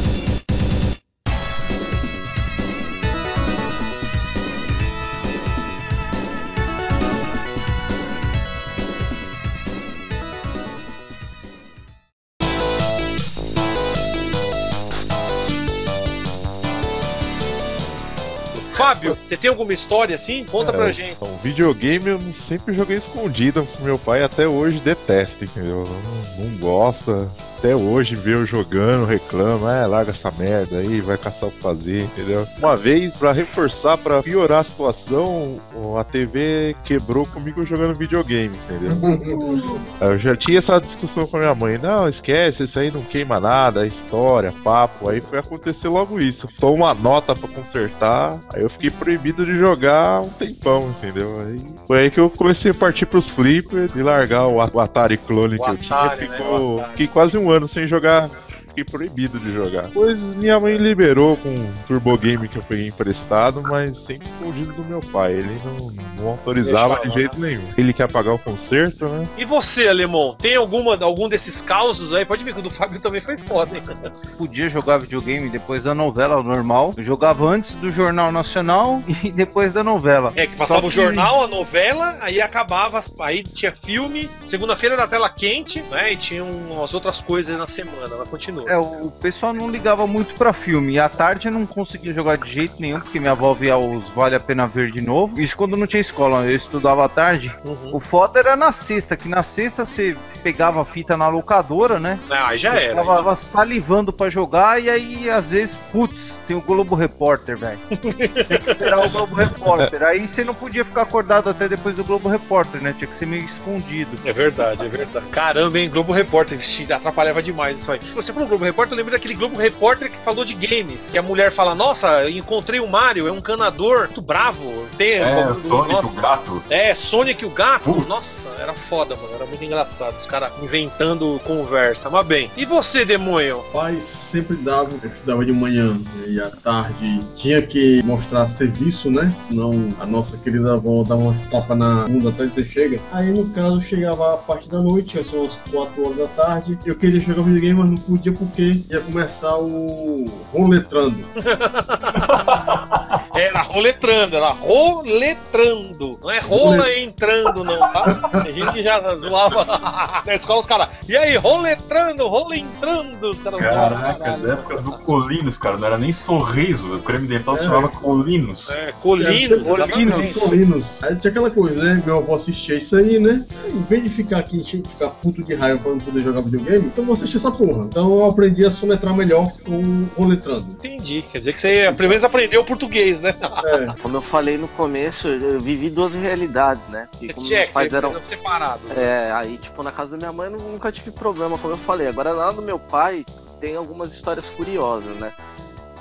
Fábio, você tem alguma história assim? Conta pra É, gente. Então, videogame eu sempre joguei escondido. Meu pai até hoje detesta, entendeu? Não, não gosta. Até hoje vê eu jogando, reclama, ah, larga essa merda aí, vai caçar o que fazer, entendeu? Uma vez, pra reforçar, pra piorar a situação, a TV quebrou comigo jogando videogame, entendeu? Eu já tinha essa discussão com a minha mãe, não, esquece, isso aí não queima nada, é história, papo, aí foi acontecer logo isso. Só uma nota pra consertar, aí eu fiquei proibido de jogar um tempão, entendeu? Aí foi aí que eu comecei a partir pros flippers e largar o, Atari clone O que eu Atari, tinha. né, Ficou, Atari. fiquei quase um ano sem jogar. Fiquei proibido de jogar. Depois minha mãe liberou com um Turbo Game que eu peguei emprestado, mas sempre escondido do meu pai. Ele não, não autorizava de jeito nenhum. Ele quer pagar o conserto, né? E você, Alemão, tem alguma, algum desses causos aí? Pode ver que o do Fábio também foi foda, hein? Podia jogar videogame depois da novela normal. Eu jogava antes do Jornal Nacional e depois da novela. É, que passava Só o jornal, a novela, aí acabava, aí tinha filme, segunda-feira da tela quente, né? E tinha umas outras coisas na semana, mas continua. É, o pessoal não ligava muito pra filme. E à tarde eu não conseguia jogar de jeito nenhum, porque minha avó via os Vale a Pena Ver de novo. Isso quando não tinha escola, eu estudava à tarde. Uhum. O foda era na sexta, que na sexta você pegava a fita na locadora, né? Ah, aí já era. Tava salivando pra jogar e aí às vezes, putz, tem o Globo Repórter, velho. tem que esperar o Globo Repórter. Aí você não podia ficar acordado até depois do Globo Repórter, né? Tinha que ser meio escondido. É verdade, é verdade. Caramba, hein? Globo Repórter, atrapalhava demais isso aí. Você falou Globo Repórter, eu lembro daquele Globo Repórter que falou de games. Que a mulher fala: Nossa, eu encontrei o Mario, é um canador muito bravo. Tem, É, como- Sonic, nossa. o gato. É, Sonic o gato. Putz. Nossa, era foda, mano. Era muito engraçado. Os caras inventando conversa. Mas bem. E você, demônio? Pai sempre dava, eu estudava de manhã e à tarde tinha que mostrar serviço, né? Senão a nossa querida avó dava umas tapas na bunda até dizer chega. Aí no caso chegava a parte da noite, são as 4 horas da tarde. Eu queria jogar videogame, mas não podia porque ia começar o roletrando. Era roletrando, era roletrando. Não é rola entrando, não, tá? A gente já zoava na escola os caras. E aí, roletrando, rolentrando. Os caras zoavam, Caraca, caralho. da época do Colinos, cara, não era nem sorriso. O creme dental se É. chamava Colinos. É, Colinos, Colinos, exatamente. Colinos. Aí tinha aquela coisa, né? Meu avô assistia isso aí, né? Em vez de ficar aqui, encher- ficar puto de raiva pra não poder jogar videogame, então eu vou assistir essa porra. Então eu aprendi a soletrar melhor com o roletrando. Entendi. Quer dizer que você pelo menos aprendeu português, né? É. Como eu falei no começo, eu vivi duas realidades, né? Porque como Tinha meus que pais ser eram separados. É, aí, tipo, na casa da minha mãe eu nunca tive problema, como eu falei. Agora, lá do meu pai, tem algumas histórias curiosas, né?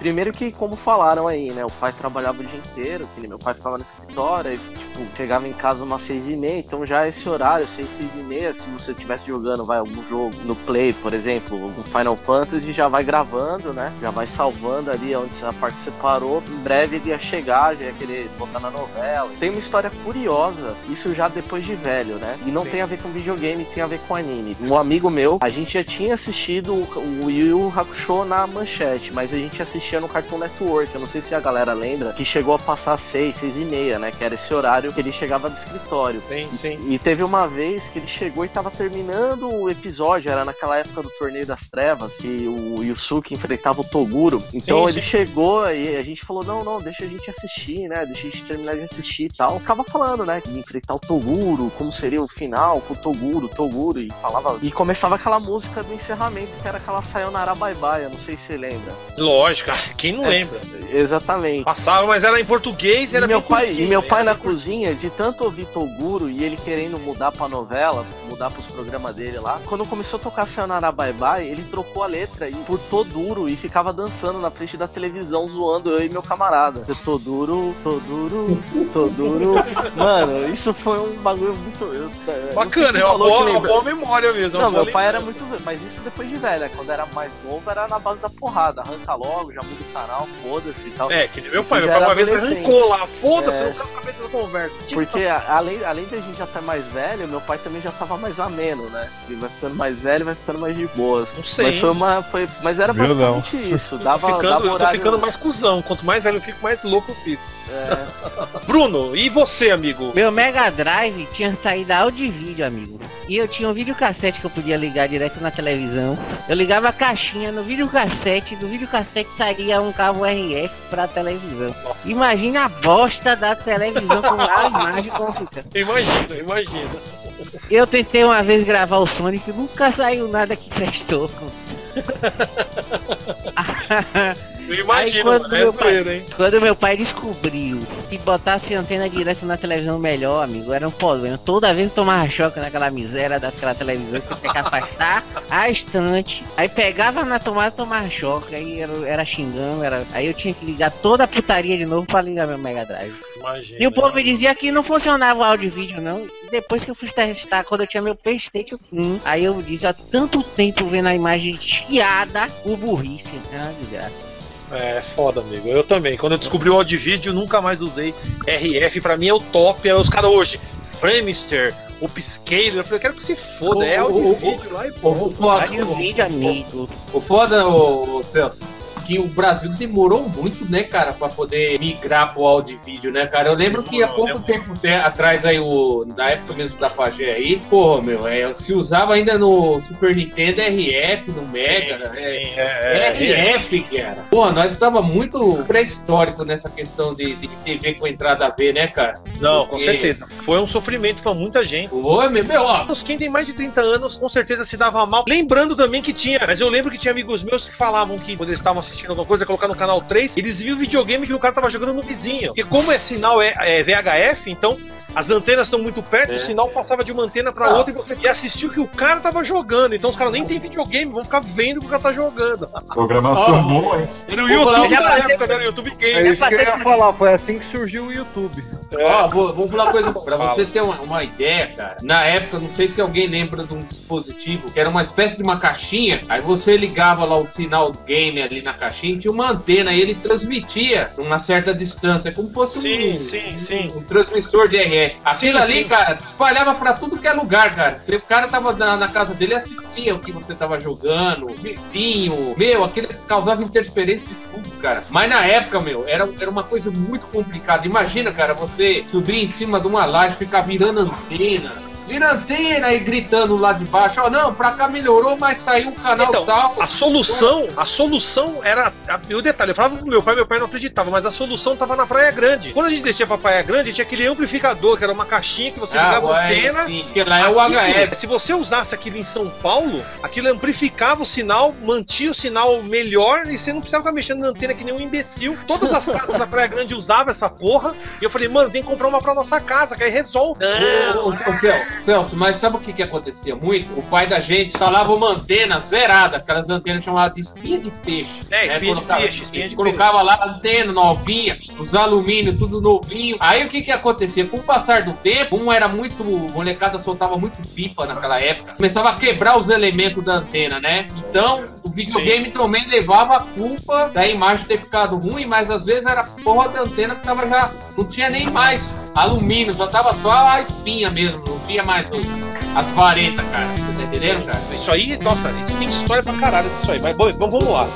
Primeiro que, como falaram aí, né? O pai trabalhava o dia inteiro, meu pai ficava no escritório, e, tipo, chegava em casa umas seis e meia, então já esse horário, seis, seis e meia, se você estivesse jogando, vai, algum jogo no Play, por exemplo, algum Final Fantasy, já vai gravando, né? Já vai salvando ali onde a parte separou. Em breve ele ia chegar, já ia querer botar na novela. Tem uma história curiosa, isso já depois de velho, né? E não Sim. tem a ver com videogame, tem a ver com anime. Um amigo meu, a gente já tinha assistido o Yu Yu Hakusho na manchete, mas a gente assistia no Cartoon Network. Eu não sei se a galera lembra, que chegou a passar seis, seis e meia, né? Que era esse horário que ele chegava do escritório. Sim, sim. E teve uma vez que ele chegou e tava terminando o episódio, era naquela época do Torneio das Trevas, que o Yusuke enfrentava o Toguro. Então Sim, ele sim. chegou e a gente falou: não, não, deixa a gente assistir, né? Deixa a gente terminar de assistir e tal. Ficava falando, né? Ia enfrentar o Toguro, como seria o final com o Toguro, Toguro, e falava. E começava aquela música do encerramento, que era aquela Sayonara Bye Bye, eu não sei se você lembra. Lógico, quem não É. lembra? Exatamente. Passava, mas era em português, E era meu bem pai, curtinho, e meu né? pai na cozinha, de tanto ouvir Toguro e ele querendo mudar pra novela, mudar pros programas dele lá, quando começou a tocar Sayonara Bye Bye, ele trocou a letra e por Toduro e ficava dançando na frente da televisão, zoando eu e meu camarada. Toduro, Toduro, Toduro. Mano, isso foi um bagulho muito. eu- Bacana, é uma boa, uma boa memória mesmo. uma Não, meu pai era muito mas isso depois de velho, né? Quando era mais novo, era na base da porrada. Arranca logo, já muda o canal, foda-se e tal. É, que nem meu Isso pai. Meu pai uma vez arrancou lá. Foda-se, É. não quero saber dessa conversa. Tira Porque a- além, além da gente já estar mais velho, meu pai também já tava mais ameno, né? Ele vai ficando mais velho, vai ficando mais de boas. Não sei. Mas foi uma. Foi, mas era basicamente isso. Eu tô, Dava, ficando, dava eu tô ficando mais cuzão. Quanto mais velho eu fico, mais louco eu fico. É, Bruno, e você, amigo? Meu Mega Drive tinha saído áudio e vídeo, amigo. E eu tinha um videocassete que eu podia ligar direto na televisão. Eu ligava a caixinha no videocassete, do videocassete saía um cabo RF pra televisão. Nossa, Imagina a bosta da televisão com a imagem como fica. imagina, imagina. Eu tentei uma vez gravar o Sonic, nunca saiu nada que prestou. Eu imagino, quando é meu pai- hein? Quando meu pai descobriu que botasse antena direto na televisão melhor, amigo, era um problema. Toda vez eu tomava choque naquela miséria daquela televisão que eu tinha que afastar a estante. Aí pegava na tomada e tomava choque. Aí era, era xingando, era... aí eu tinha que ligar toda a putaria de novo pra ligar meu Mega Drive. Imagina. E o povo me dizia que não funcionava o áudio e vídeo, não. Depois que eu fui testar, quando eu tinha meu Playstation 1, aí eu disse, há tanto tempo vendo a imagem chiada, o burrice. Ah, desgraça. É, foda, amigo. Eu também. Quando eu descobri o áudio e vídeo, nunca mais usei RF. Pra mim é o top. Aí os caras hoje, Framester, Upscaler. Eu falei, eu quero que se foda. É O- áudio o- e vídeo lá e pô. O foda, Áudio e vídeo, amigo. o foda, o Celso, que o Brasil demorou muito, né, cara, pra poder migrar pro áudio e vídeo, né, cara? Eu lembro que há pouco tempo te- atrás aí, o, na época mesmo da Pagé aí, pô, meu, é, se usava ainda no Super Nintendo RF, no Mega, Sim, é, sim, é, é, RF, cara. Pô, nós estava muito pré-histórico nessa questão de, de TV com entrada V, né, cara? Não, com Porque- certeza. Foi um sofrimento pra muita gente. Ô, meu, meu, ó, Os quem tem mais de 30 anos, com certeza se dava mal. Lembrando também que tinha, mas eu lembro que tinha amigos meus que falavam que quando eles estavam assistindo alguma coisa, colocar no canal 3, eles viam o videogame que o cara tava jogando no vizinho. Porque como é sinal é, é VHF, então as antenas estão muito perto, É. o sinal passava de uma antena pra Ah. outra e você ia assistir o que o cara tava jogando. Então os caras nem têm videogame, vão ficar vendo o que o cara tá jogando. Programação Ó. boa, hein? Era o falar YouTube da época, né? O YouTube É Game. isso que eu ia falar, foi assim que surgiu o YouTube. Ó, vou, vou falar uma coisa pra você ter uma, uma ideia, cara. Na época, não sei se alguém lembra de um dispositivo que era uma espécie de uma caixinha. Aí você ligava lá o sinal game ali na caixinha, tinha uma antena e ele transmitia uma certa distância, como fosse Sim, um, sim, sim. um transmissor de RF. Aquilo Sim, ali, sim. cara, espalhava pra tudo que é lugar, cara. Se o cara tava na, na casa dele, assistia o que você tava jogando, vizinho. Meu, aquilo causava interferência de tudo, cara. Mas na época, meu, era, era uma coisa muito complicada. Imagina, cara, você subir em cima de uma laje, ficar virando antena. Vira antena e gritando lá de baixo, ó, não, pra cá melhorou, mas saiu o canal Então, tal. A solução, a solução era. a- E o detalhe, eu falava pro meu pai, meu pai não acreditava, mas a solução tava na Praia Grande. Quando a gente descia pra Praia Grande, tinha aquele amplificador, que era uma caixinha que você ligava a antena. Ah, sim, porque lá é o HF. Se você usasse aquilo em São Paulo, aquilo amplificava o sinal, mantinha o sinal melhor e você não precisava ficar mexendo na antena que nem um imbecil. Todas as casas da Praia Grande usavam essa porra. E eu falei, mano, tem que comprar uma pra nossa casa, que aí resolve. Ô, Celso, Celso, mas sabe o que, que acontecia muito? O pai da gente instalava uma antena zerada, aquelas antenas chamadas de espinha de peixe. É, né? espinha de Colocava- peixe, espinha de Colocava lá a antena novinha, os alumínio, tudo novinho. Aí o que que acontecia? Com o passar do tempo, um era muito. molecada soltava muito pipa naquela época. Começava a quebrar os elementos da antena, né? Então, o videogame também levava a culpa da imagem ter ficado ruim, mas às vezes era porra da antena que tava já. Não tinha nem mais alumínio, só tava só a espinha mesmo, não tinha mais os- as varetas, cara. Tá cara? Isso aí, nossa, isso tem história pra caralho disso aí. Mas bom, vamos, vamos lá.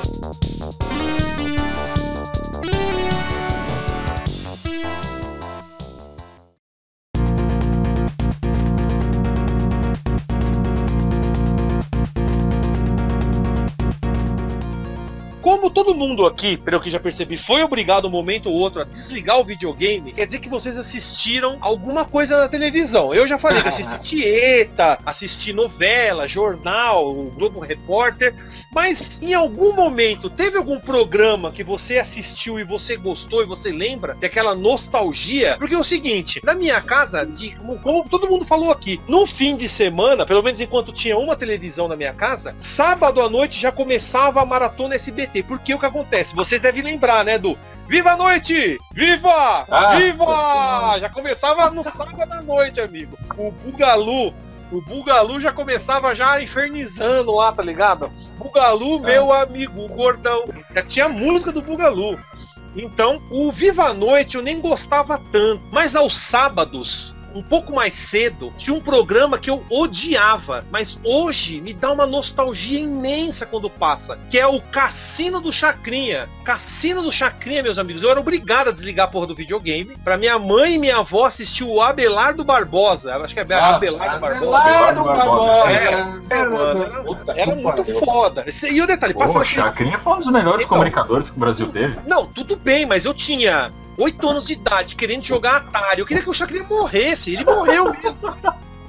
Como todo mundo aqui, pelo que já percebi, foi obrigado um momento ou outro a desligar o videogame, quer dizer que vocês assistiram alguma coisa na televisão. Eu já falei que assisti Tieta, assisti novela, jornal, o Globo Repórter, mas em algum momento teve algum programa que você assistiu e você gostou e você lembra daquela nostalgia? Porque é o seguinte, na minha casa, de- como todo mundo falou aqui, no fim de semana, pelo menos enquanto tinha uma televisão na minha casa, sábado à noite já começava a maratona SBT. Porque o que acontece? Vocês devem lembrar, né, do Viva a noite! Viva! Ah, Viva! Já começava no sábado à noite, amigo. O Bugalu o Bugalu já começava já infernizando lá, tá ligado? Bugalu, meu amigo, o gordão. Já tinha música do Bugalu. Então, o Viva a Noite eu nem gostava tanto. Mas aos sábados, um pouco mais cedo, tinha um programa que eu odiava. Mas hoje me dá uma nostalgia imensa quando passa. Que é o Cassino do Chacrinha. Cassino do Chacrinha, meus amigos. Eu era obrigado a desligar a porra do videogame. Pra minha mãe e minha avó assistir o Abelardo Barbosa. Eu Acho que é Abelardo Barbosa. Abelardo Barbosa. É, é, mano, era- Era muito foda. E o detalhe, Pô, passava o Chacrinha foi um dos melhores Então. comunicadores que o Brasil teve. Não, tudo bem, mas eu tinha oito anos de idade querendo jogar Atari. Eu queria que o Chacrinha morresse. Ele morreu mesmo.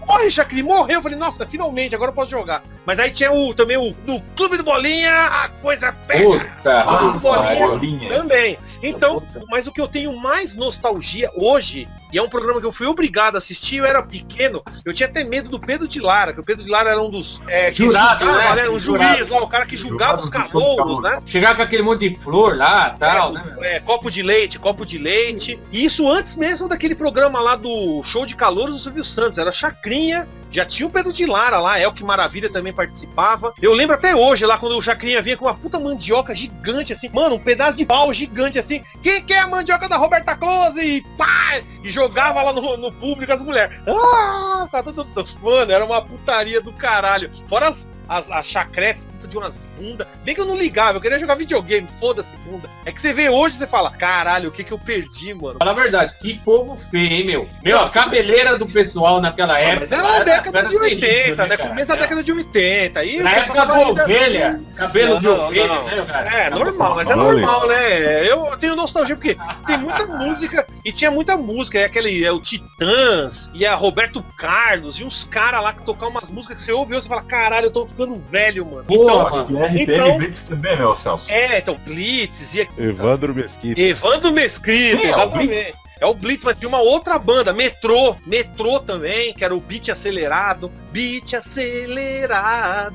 Morre, Chacrinha, morreu. Eu falei, nossa, finalmente, agora eu posso jogar. Mas aí tinha o, também o do Clube do Bolinha, a coisa pega. Puta, Ah, que bolinha. bolinha. Também. Então, mas o que eu tenho mais nostalgia hoje, e é um programa que eu fui obrigado a assistir, eu era pequeno, eu tinha até medo do Pedro de Lara, que o Pedro de Lara era um dos. É, Jurado, julgava, né? Um Jurado. juiz lá, o cara que julgava os calouros, calor. né? Chegar com aquele monte de flor lá tal, né? É, copo de leite, copo de leite. E isso antes mesmo daquele programa lá do show de calouros do Silvio Santos. Era Chacrinha, já tinha o Pedro de Lara lá, Elke Maravilha também participava. Eu lembro até hoje lá quando o Chacrinha vinha com uma puta mandioca gigante assim, mano, um pedaço de pau gigante assim. Quem quer a mandioca da Roberta Close? E pá! E jogava lá no, no público as mulheres. Ah! ficava tudo- Mano, era uma putaria do caralho. Fora as, as, as chacretes, puta de umas bundas. Bem que eu não ligava, eu queria jogar videogame, foda-se bunda. É que você vê hoje e você fala, caralho, o que que eu perdi, mano? Fala a verdade, que povo feio, hein, meu? Meu, a cabeleira do pessoal naquela época. Mas era na década era de 80, terrível, né? cara? Começo da década de 80. Aí Na época da ovelha, cabelo Não, de não, ovelha, não. né, cara? É, normal, mas é normal, né? Eu tenho nostalgia porque tem muita música e tinha muita música. É aquele, é o Titãs, e a Roberto Carlos, e uns caras lá que tocavam umas músicas que você ouve e você fala, caralho, eu tô ficando velho, mano. Boa, Acho que RPM Então- Blitz também, meu Celso. É, então, Blitz, e Evandro Mesquita. Evandro Mesquita, Sim, é o exatamente. Blitz. É o Blitz, mas de uma outra banda, Metrô. Metrô também, que era o beat acelerado. Beat acelerado.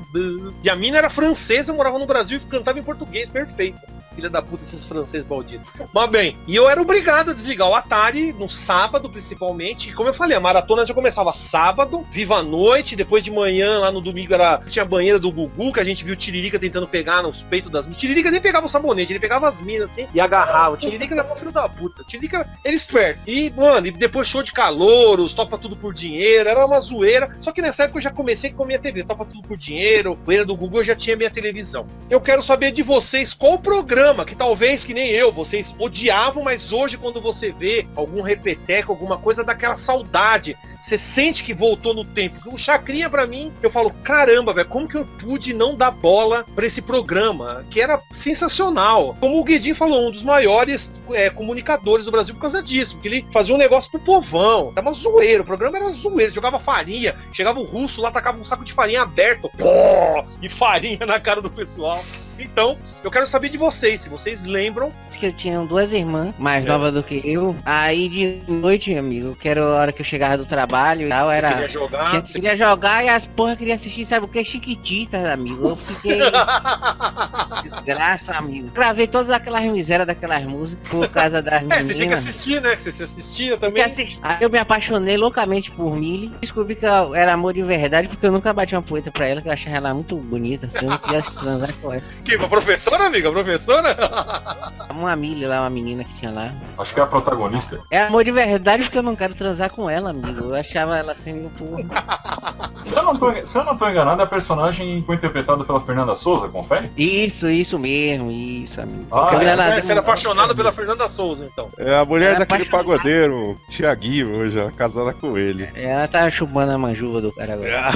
E a mina era francesa, morava no Brasil e cantava em português, perfeito. Filha da puta, esses franceses malditos. Mas bem, e eu era obrigado a desligar o Atari no sábado, principalmente. E como eu falei, a maratona já começava sábado, viva a noite, depois de manhã, lá no domingo, era, tinha a banheira do Gugu, que a gente viu o Tiririca tentando pegar nos peitos das minas. Tiririca nem pegava o sabonete, ele pegava as minas assim e agarrava. O Tiririca era um filho da puta. O Tiririca era esperto. E, mano, e depois show de calouros, topa tudo por dinheiro, era uma zoeira. Só que nessa época eu já comecei com a minha TV, topa tudo por dinheiro, banheira do Google eu já tinha minha televisão. Eu quero saber de vocês qual programa que talvez que nem eu, vocês odiavam, mas hoje quando você vê algum repeteco, alguma coisa, dá aquela saudade. Você sente que voltou no tempo. O Chacrinha pra mim, eu falo, caramba, velho, como que eu pude não dar bola pra esse programa, que era sensacional. Como o Guedin falou, um dos maiores é, comunicadores do Brasil por causa disso, porque ele fazia um negócio pro povão. Era uma o programa era zoeiro, jogava farinha, chegava o russo lá, tacava um saco de farinha aberto, pô, e farinha na cara do pessoal. Então, eu quero saber de vocês, se vocês lembram. que eu tinha duas irmãs mais É. novas do que eu. Aí de noite, amigo, que era a hora que eu chegava do trabalho e tal, Você era. queria jogar? Tinha, queria jogar e as porra queria assistir, sabe o que? Chiquititas, amigo. Eu fiquei. Desgraça, amigo. Gravei todas aquelas misérias daquelas músicas por causa das É, meninas. você tinha que assistir, né? Você assistia também. assim, Aí eu me apaixonei loucamente por Millie. Descobri que era amor de verdade, porque eu nunca bati uma poeta pra ela, que eu achava ela muito bonita, assim, eu não queria transar com ela. Que, uma professora, amiga? Professora? Uma Millie lá, uma menina que tinha lá. Acho que é a protagonista. É amor de verdade porque eu não quero transar com ela, amigo. Eu achava ela assim, meio porra. Se eu não tô, se eu não tô enganado, a personagem foi interpretada pela Fernanda Souza, confere? Isso, isso mesmo, isso, amigo. Ah, Quer dizer, Você, era apaixonado pela Fernanda Souza, então. É a mulher daquele apaixonado. pagodeiro, Tiaguinho, hoje, ela casada com ele. Ela tá chupando a manjuba do cara agora.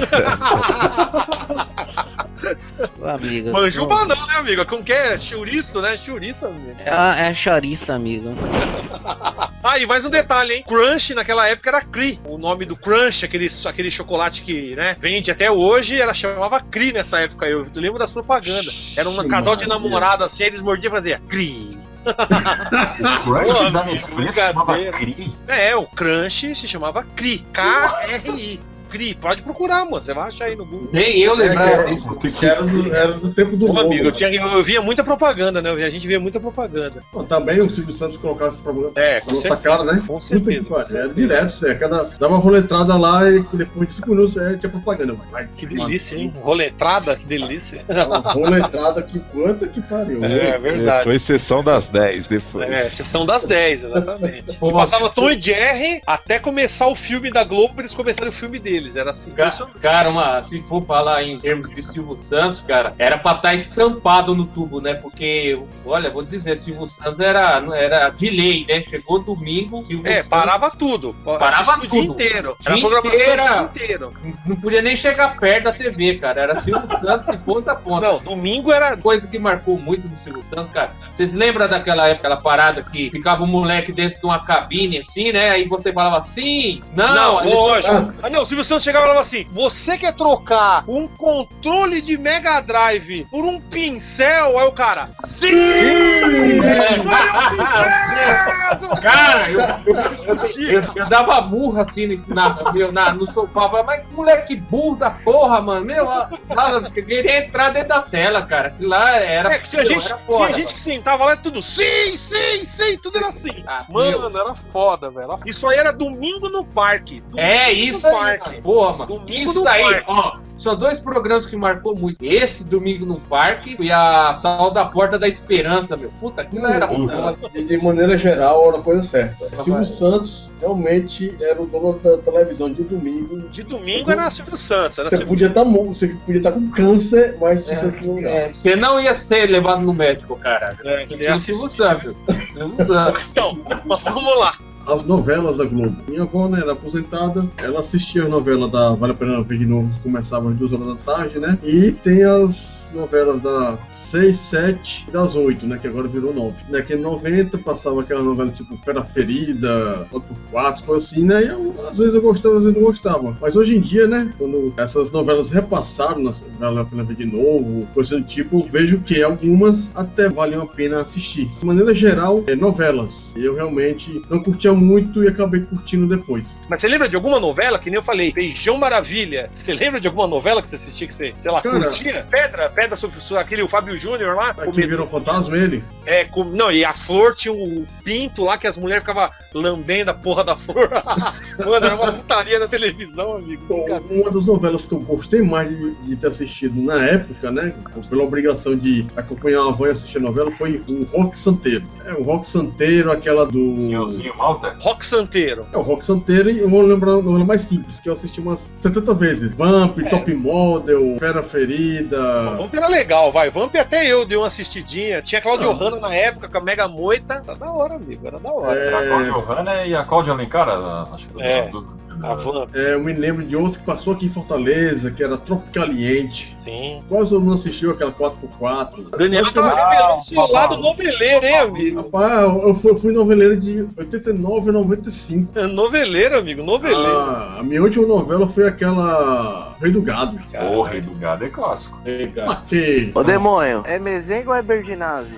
Amigo. Manjuba não, né, amigo? Como que é? Chouriço, né? Chouriço, amigo. É, é a chouriça, amigo. Ah, e mais um detalhe, hein? Crunch naquela época era Cri. O nome do Crunch, aquele, aquele chocolate que, né, vende até hoje, ela chamava Cri nessa época. Eu lembro das propagandas. Era um casal de namorado assim, aí eles mordiam e faziam Cri. O Crunch Pô, da Nestlé se chamava. Cri. É, o Crunch se chamava Cri. K-R-I. Cri. Pode procurar, mano. Você vai achar aí no Google. Nem eu lembrava É, disso. Que era do, era do tempo do Ô, Lobo. amigo, eu, tinha, eu via muita propaganda, né? A gente via muita propaganda. Pô, Também o Silvio Santos colocava esse problema É, com nossa certeza. cara, né? Com certeza. que com. Era certeza. direto, você cada, dava uma roletrada lá e depois de 5 minutos é, tinha propaganda. Que delícia, hein? Roletrada, que delícia. Roletrada que quanta que pariu. É verdade. Foi sessão das 10 depois. É, sessão das 10, exatamente. Pô, Passava Tom e Jerry até começar o filme da Globo, eles começaram o filme deles. Era assim, Ca- impressionante. Cara, uma, se for falar em termos de Silvio Santos, cara, era pra estar estampado no tubo, né? Porque, olha, vou dizer, Silvio Santos era, era de lei, né? Chegou domingo, Silvio É, Santos parava tudo. Parava Assistia o dia tudo. inteiro. Dia Era programação inteira. inteiro. não podia nem chegar perto da TV, cara. Era Silvio Santos de ponta a ponta. Não, domingo era. Coisa que marcou muito no Silvio Santos, cara. Vocês lembram daquela época, aquela parada que ficava um moleque dentro de uma cabine, assim, né? Aí você falava sim, não, Não, lógico. Ah, não, Silvio Santos chegava e falava assim: você quer trocar um controle de Mega Drive por um pincel? Aí o cara, sim! Cara, eu, eu, eu- eu- eu dava burra assim no, na, meu, na- no sofá. Falava, mas que moleque burro da porra, mano. Meu, lá, eu queria entrar dentro da tela, cara. Que lá era. É, que tinha, meu, gente, era foda, tinha gente que sentava lá e tudo sim, sim, sim, tudo era assim. Ah, meu. Mano, era foda, velho. Isso aí era domingo no parque. Domingo É no isso aí. Porra, mano. Domingo Isso daí, Parque. ó. São dois programas que marcou muito. Esse Domingo no Parque e a tal da Porta da Esperança, meu. Puta, aquilo era Puta. foda. De, maneira geral, era a coisa certa. Silvio vai. Santos realmente era o dono da televisão de domingo. De domingo era Silvio Santos. Era Você Silvio podia estar você podia estar com câncer, mas que não dá. É, Você não ia ser levado no médico, cara. É, Você ia Silvio Santos. Silvio Santos. Então, mas vamos lá. As novelas da Globo. Minha avó, né, era aposentada, ela assistia a novela da Vale a Pena Ver de Novo, que começava às duas horas da tarde, né? E tem as novelas da 6, 7 e das 8, né? Que agora virou 9. Naquele 90 passava aquela novela tipo Fera Ferida, 4x4, coisa assim, né? E eu, às vezes eu gostava, às vezes não gostava. Mas hoje em dia, né? Quando essas novelas repassaram na Vale a Pena Ver de Novo, coisa do tipo, vejo que algumas até valiam a pena assistir. De maneira geral, é novelas. Eu realmente não curtia muito e acabei curtindo depois. Mas você lembra de alguma novela, que nem eu falei, Feijão Maravilha? Você lembra de alguma novela que você assistia que você, sei lá, Cara. curtia? Pedra, Pedra sobre sobre aquele o Fábio Júnior lá? Aqui comendo- virou fantasma ele? É, com- não, e a flor tinha o pinto lá que as mulheres ficavam lambendo a porra da flor. Mano, era uma putaria na televisão, amigo. Bom, uma das novelas que eu gostei mais de, de ter assistido na época, né? Pela obrigação de acompanhar a avó e assistir a novela, foi o Rock Santeiro. É, o Rock Santeiro, aquela do. Senhorzinho Malta? Rock Santeiro. É, o Rock Santeiro e eu vou lembrar a novela mais simples, que eu assisti umas 70 vezes. Vamp, Top Model, Fera Ferida. Vamp era legal, vai. Vamp até eu dei uma assistidinha. Tinha Claudio Hanna na época com a Mega Moita. Era da hora, amigo. Era da hora. Era a Cláudia Johanna e a Cláudia Alencar, acho que É. do- do- A Vamp, É, eu me lembro de outro que passou aqui em Fortaleza, que era Tropicaliente. sim. Quase eu não assistiu aquela 4x4. Daniel tava revelando seu lado noveleiro, hein, amigo? Rapaz, eu fui, fui noveleiro de 89 a 95. É Noveleiro, amigo, noveleiro. Ah, a minha última novela foi aquela Rei do Gado. O Rei do Gado é clássico. Que? Ô demônio, é mezengue ou é Berdinazzi?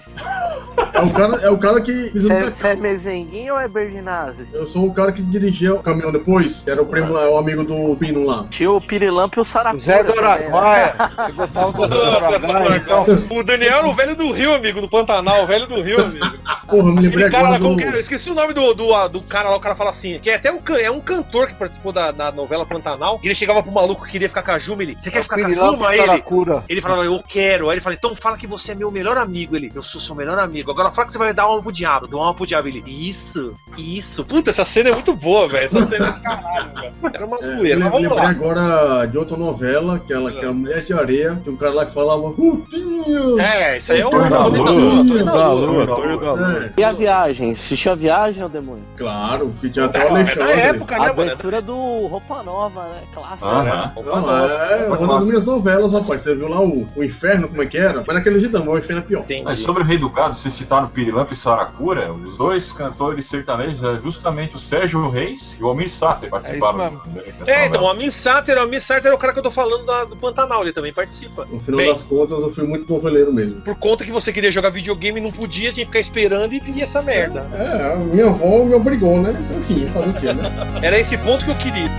É o cara, é o cara que Você é, é mezenguinho ou é Berdinazzi? Eu sou o cara que dirigia o caminhão depois, era o primo lá, o amigo do Pino lá. Tinha o Pirilampo e o Saracura. Zé do né? Araguaia. Eu gostava do Zé do Araguaia, então. O Daniel era o velho do Rio, amigo, do Pantanal, o velho do Rio, amigo. Porra, eu me lembrei Aquele cara lá, do... como que era? Eu esqueci o nome do, do, do cara lá, o cara fala assim, que é até um, é um cantor que participou da, da novela Pantanal, e ele chegava pro maluco que queria ficar com a Juma, ele, você quer ficar com a Juma? ele, ele falava, eu quero. Aí ele falou, então fala que você é meu melhor amigo. Ele, eu sou seu melhor amigo. Agora fala que você vai dar uma pro diabo. Dou uma pro diabo. Ele, isso, isso. Puta, essa cena é muito boa, velho. Essa cena é do caralho, velho. Era uma É, eu zoeira. Vamos lembrei agora de outra novela, aquela que era Mulher de Areia, tinha um cara lá que falava Rutinho! É, isso aí é o Torre da Lua. Torre Da Lua. É, E a viagem? Assistiu a viagem, ô demônio? claro, que tinha até o É, é da Alexandre. época, né, A abertura do Roupa Nova, né? Clássico. Aham. Não, é uma das minhas novelas, rapaz. Você viu lá o, o Inferno, como é que era? Mas naquele não, o Inferno é pior. Mas Entendi. sobre o Rei do Gado, vocês citaram Pirilampo e Saracura, os dois cantores sertanejos é justamente o Sérgio Reis e o Almir Sater participaram. É isso dessa É, então, o Amin Sater, o Amin Sater é o cara que eu tô falando da- do Pantanal, ele também participa. No final Bem. das contas, eu fui muito noveleiro mesmo. Por conta que você queria jogar videogame e não podia, tinha que ficar esperando e via essa merda. É, a minha avó me obrigou, né? Então, enfim, fazer o quê, né? Era esse ponto que eu queria.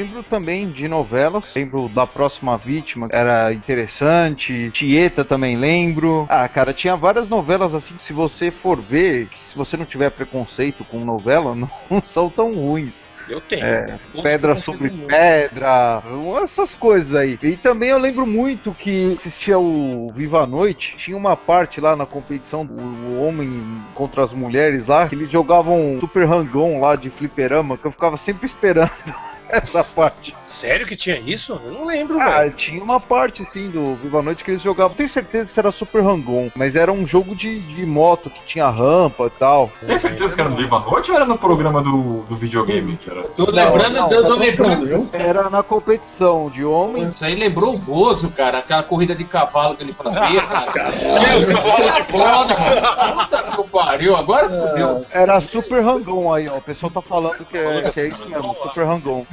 Lembro também de novelas, lembro da Próxima Vítima, era interessante, Tieta também lembro. Ah, cara, tinha várias novelas assim que se você for ver, que se você não tiver preconceito com novela, não são tão ruins. Eu tenho. É, pedra sobre pedra, essas coisas aí. E também eu lembro muito que assistia o Viva a Noite, tinha uma parte lá na competição do homem contra as mulheres lá, que eles jogavam super hangão lá de fliperama, que eu ficava sempre esperando essa parte. Sério que tinha isso? Eu não lembro, Ah, velho. tinha uma parte sim do Viva a Noite que eles jogavam. Tenho certeza que era Super Hang-On, mas era um jogo de, de moto que tinha rampa e tal. Tem certeza que era no Viva a Noite ou era no programa do, do videogame? Que era... Tô lembrando, não, eu tá tô trocando, lembrando. viu? Era na competição de homens. Isso aí lembrou o Bozo, cara. Aquela corrida de cavalo que ele fazia, cara. Tinha os cavalos de Foda, cara. Puta que pariu. Agora fodeu. Era Super Hang-On aí, ó. O pessoal tá falando que é, que é isso mesmo, Super Hang-On.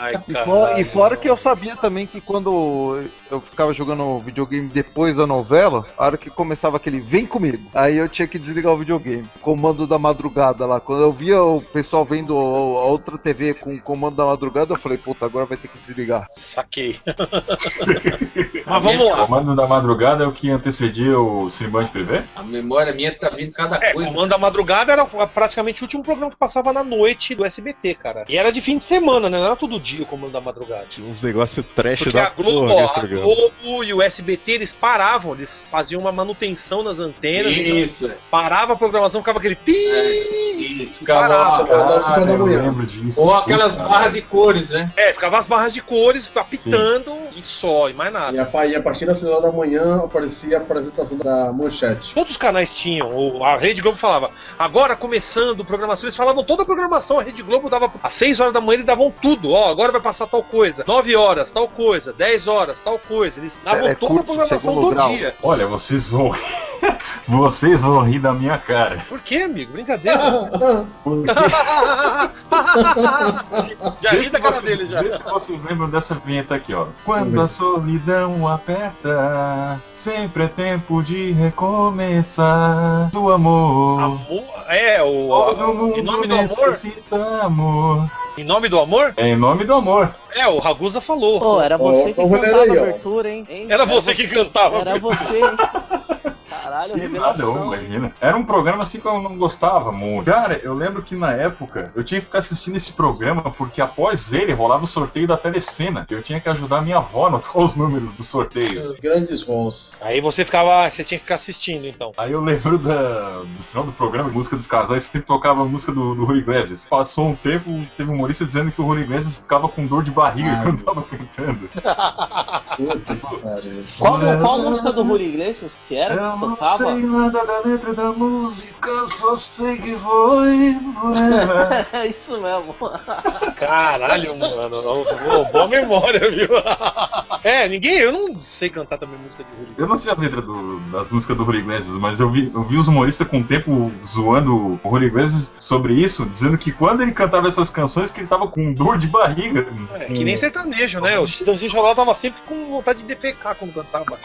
Ai, E fora, e fora que eu sabia também que quando eu ficava jogando videogame depois da novela, a hora que começava aquele vem comigo, aí eu tinha que desligar o videogame. Comando da madrugada lá. Quando eu via o pessoal vendo a a outra TV com o comando da madrugada, eu falei, puta, agora vai ter que desligar. Saquei. Mas vamos lá. O comando da madrugada é o que antecedia o Cinemante Privé? A memória minha tá vindo cada É, coisa. Comando da Madrugada era praticamente o último programa que passava na noite do SBT, cara. E era de fim de semana, né? Era todo dia o Comando da Madrugada. Tinha uns negócios trash Porque da a Globo, porra ó, a programa. Globo e o SBT, eles paravam, eles faziam uma manutenção nas antenas. então Isso, é. parava a programação, ficava aquele pi. Isso, ficava Parava, cara. Cinco da eu lembro disso. Ou aquelas Puta, barras de cores, né? É, ficava as barras de cores apitando e só, e mais nada. E a, e a partir das 6 horas da manhã aparecia a apresentação da manchete. Todos os canais tinham, ou a Rede Globo falava, agora começando programação, eles falavam toda a programação, a Rede Globo dava, às 6 horas da manhã eles davam tudo, ó, agora vai passar tal coisa, 9 horas, tal coisa, 10 horas, tal coisa, eles davam É, é toda a programação do grau. dia. Olha, vocês vão. vocês vão rir da minha cara. Por que, amigo? Brincadeira. Porque já ri da cara vocês- dele já. Vê se vocês lembram dessa vinheta aqui, ó. Quando a solidão aperta, sempre é tempo de recomeçar. Do amor. Amor, é, o, Todo mundo em nome do amor, amor. Em nome do amor, É em nome do amor. é, o Ragusa falou. Pô, era você Ó, que cantava aí, abertura, hein? Hein? Era você que cantava. Era você, hein? Caralho, Que nada, revelação. imagina. Era um programa assim que eu não gostava muito. Cara, eu lembro que na época eu tinha que ficar assistindo esse programa porque após ele rolava o sorteio da telecena. Que eu tinha que ajudar minha avó a anotar os números do sorteio. Grandes voos. Aí você ficava, você tinha que ficar assistindo, então. Aí eu lembro da, do final do programa, música dos casais, sempre tocava a música do, do Rui Iglesias. Passou um tempo, teve um humorista dizendo que o Rui Iglesias ficava com dor de barriga Ai, quando tava cantando. Puta que pariu. Qual, qual música do Rui Iglesias que era? Eu não tocava? sei nada da letra da música, só sei que foi forever. É isso mesmo. Caralho, mano. Boa memória, viu? É, ninguém. Eu não sei cantar também música de Rudy. Eu não sei a letra do- das músicas do Rui Iglesias, mas eu vi, eu vi os humoristas com o tempo zoando o Rui Iglesias sobre isso, dizendo que quando ele cantava essas canções que ele tava com dor de barriga. É, que nem sertanejo, né? O Chitãozinho Choró tava sempre com vontade de defecar quando cantava.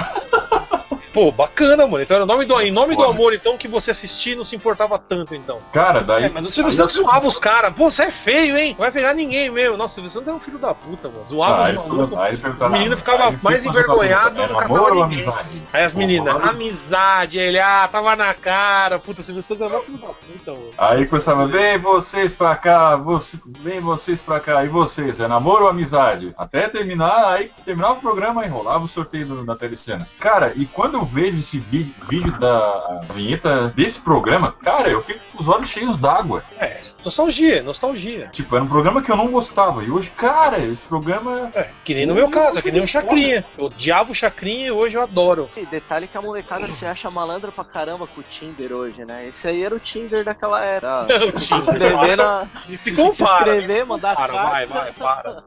Pô, bacana, mano. Então era o nome do, em nome do Olha. amor, então, que você assistia e não se importava tanto, então. Cara, daí. É, mas o Silvio Santos zoava os caras. Pô, você é feio, hein? Não vai pegar ninguém mesmo. Nossa, o Silvio Santos era um filho da puta, mano. Zoava Ah, os malucos. Os meninos ficavam aí ele mais envergonhados, não catava ninguém. amizade? Aí as Pô, meninas, amizade, ele, ah, tava na cara. Puta, o Silvio Santos era um filho da puta, mano. Aí começava, vem vocês pra cá, você, vem vocês pra cá, e vocês, é namoro ou amizade? Até terminar, aí terminava o programa e rolava o sorteio do- da telecena. Cara, e quando vejo esse vídeo, vídeo da vinheta desse programa, cara, eu fico com os olhos cheios d'água. É, nostalgia, nostalgia. Tipo, era um programa que eu não gostava, e hoje, cara, esse programa... É, que nem no meu caso, é que nem o Chacrinha. Eu odiava o Chacrinha e hoje eu adoro. E detalhe que a molecada se acha malandra pra caramba com o Tinder hoje, né? Esse aí era o Tinder daquela era. Se inscrever na. Se Se compara. nem inscrever, se mandar carta. vai, vai, para.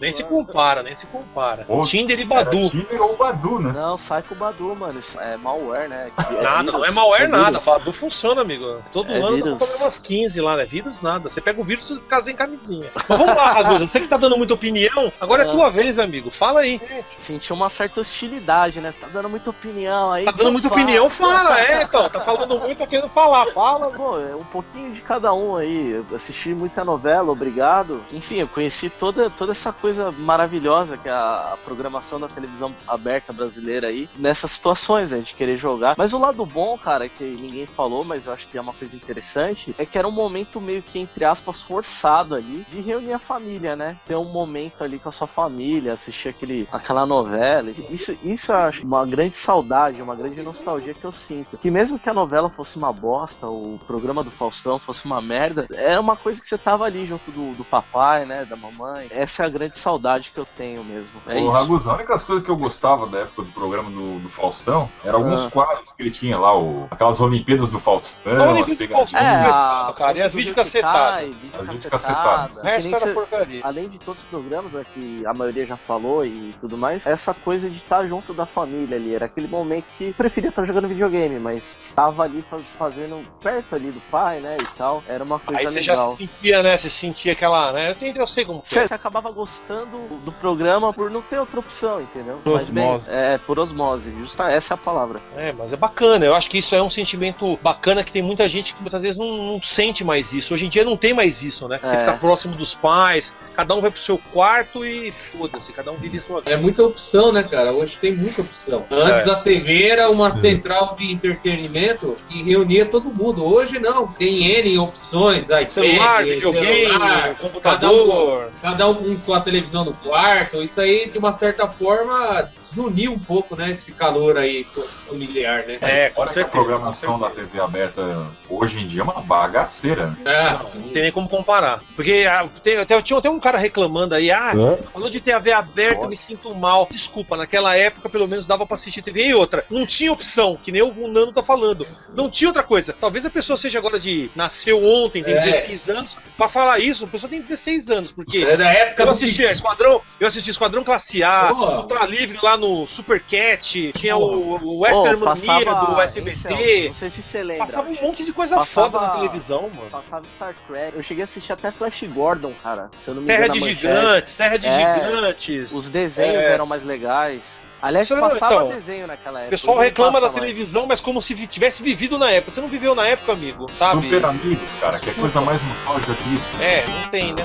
Nem se compara, nem se compara. Pô, Tinder e Badu. Tinder ou Badu, né? Não, sai com o Badu, mano. Isso é malware, né? É Nada, não é vírus, malware vírus. nada. Badu funciona, amigo. Todo É ano vírus. tá falando umas 15 lá, né? Vírus nada. Você pega o vírus e fica sem camisinha. Mas vamos lá, Ragusa. Você que tá dando muita opinião, agora é Ah. tua vez, amigo. Fala aí. Senti uma certa hostilidade, né? Você tá dando muita opinião aí. Tá dando muita fala. opinião, fala. É, então. Tá falando muito, tá querendo falar. Fala. Pô, é um pouquinho de cada um aí. Eu assisti muita novela, obrigado. Enfim, eu conheci toda, toda essa coisa maravilhosa que é a, programação da televisão aberta brasileira aí, nessas né, de querer jogar. Mas o lado bom, cara, que ninguém falou, mas eu acho que é uma coisa interessante, é que era um momento meio que, entre aspas, forçado ali, de reunir a família, né? Ter um momento ali com a sua família, assistir aquele, aquela novela. Isso, isso eu acho uma grande saudade, uma grande nostalgia que eu sinto. Que mesmo que a novela fosse uma bosta, o programa do Faustão fosse uma merda, era uma coisa que você tava ali junto do, do papai, né? Da mamãe. Essa é a grande saudade que eu tenho mesmo. É o isso. Ragusa, a única coisa que eu gostava da época do programa do, do Faustão televisão, eram alguns Ah. quadros que ele tinha lá, o, aquelas Olimpíadas do Faustão, Não, as Olimpíada do pegadinhas. Faustão. É, a cara, e as vídeo As cacetada, videocassetadas. O resto era porcaria. Além de todos os programas né, que a maioria já falou e tudo mais, essa coisa de estar junto da família ali, era aquele momento que preferia estar jogando videogame, mas tava ali faz- fazendo perto ali do pai, né, e tal, era uma coisa Aí você já legal. se sentia, né? Você sentia aquela, né? Eu, tenho, eu sei como que Você é. você acabava gostando do programa por não ter outra opção, entendeu? Por Mas bem, osmose. é, por osmose, justa essa é a palavra. É, mas é bacana. Eu acho que isso é um sentimento bacana que tem muita gente que muitas vezes não, não sente mais isso. Hoje em dia não tem mais isso, né? Você É. fica próximo dos pais, cada um vai pro seu quarto e foda-se, cada um vive a sua vida. É muita opção, né, cara? Hoje tem muita opção. Antes É. a TV era uma central de entretenimento que reunia todo mundo. Hoje não, tem N opções, iPad, Celular, videogame, celular, computador. cada um com sua televisão no quarto. Isso aí, de uma certa forma, desuniu um pouco, né, esse calor aí familiar, né? É, com Olha que a certeza. programação da TV aberta hoje em dia é uma bagaceira. Ah, Não tem nem como comparar. Porque ah, tem, até, tinha até um cara reclamando aí, ah, Hã? falou de TV aberta, eu me sinto mal. Desculpa, naquela época pelo menos dava pra assistir TV. E outra, não tinha opção, que nem o Nano tá falando. Não tinha outra coisa. Talvez a pessoa seja agora de. nasceu ontem, tem É. 16 anos. Pra falar isso, a pessoa tem 16 anos. Porque é da época eu do assisti a Esquadrão, eu assisti Esquadrão Classe A. Ultra Livre lá no Super Cat, tinha o, o Western Ô, Mania do SBT. Então, não sei se você lembra. Passava um monte de coisa Passava- foda na televisão, mano. Passava Star Trek. Eu cheguei a assistir até Flash Gordon, cara. Se eu não me Terra engano, de. Gigantes, Terra de É, Gigantes. Os desenhos É. eram mais legais. Aliás, Isso, passava então, desenho naquela O época. pessoal hoje não reclama da mais. televisão, mas como se tivesse vivido na época. Você não viveu na época, amigo, sabe? Super amigos, cara, que é coisa mais nostálgica que isso. É, não tem, né,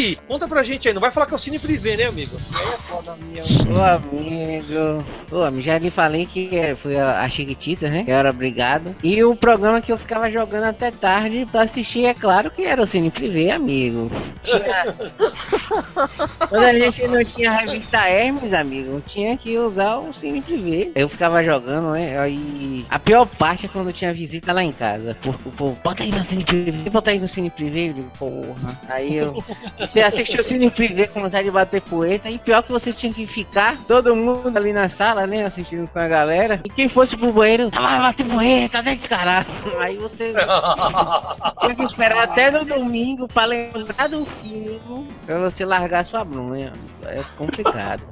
aí? Conta pra gente aí. Não vai falar que é o Cine Privé, né, amigo? É foda, minha. Ô amigo, ô amigo, já lhe falei que é, foi a, a Chiquitita, né? Que era obrigado. E o programa que eu ficava jogando até tarde pra assistir, é claro que era o Cine Privé, amigo. Tinha... Quando a gente não tinha revista Hermes, amigo, tinha que usar o Cine Privé. Eu ficava jogando, né? Aí a pior parte é quando tinha visita lá em casa. O povo, bota aí no Cine Privé, bota aí no Cine Privé. Eu digo, porra. Aí eu. Você assistiu o Cine Privé com vontade de bater poeta. E pior que você tinha que ficar todo mundo ali na sala, né? Assistindo com a galera. E quem fosse pro banheiro, ah, vai bater poeta, até descarado. Aí você tinha que esperar até no domingo pra lembrar do filme pra você largar sua bronha. É complicado.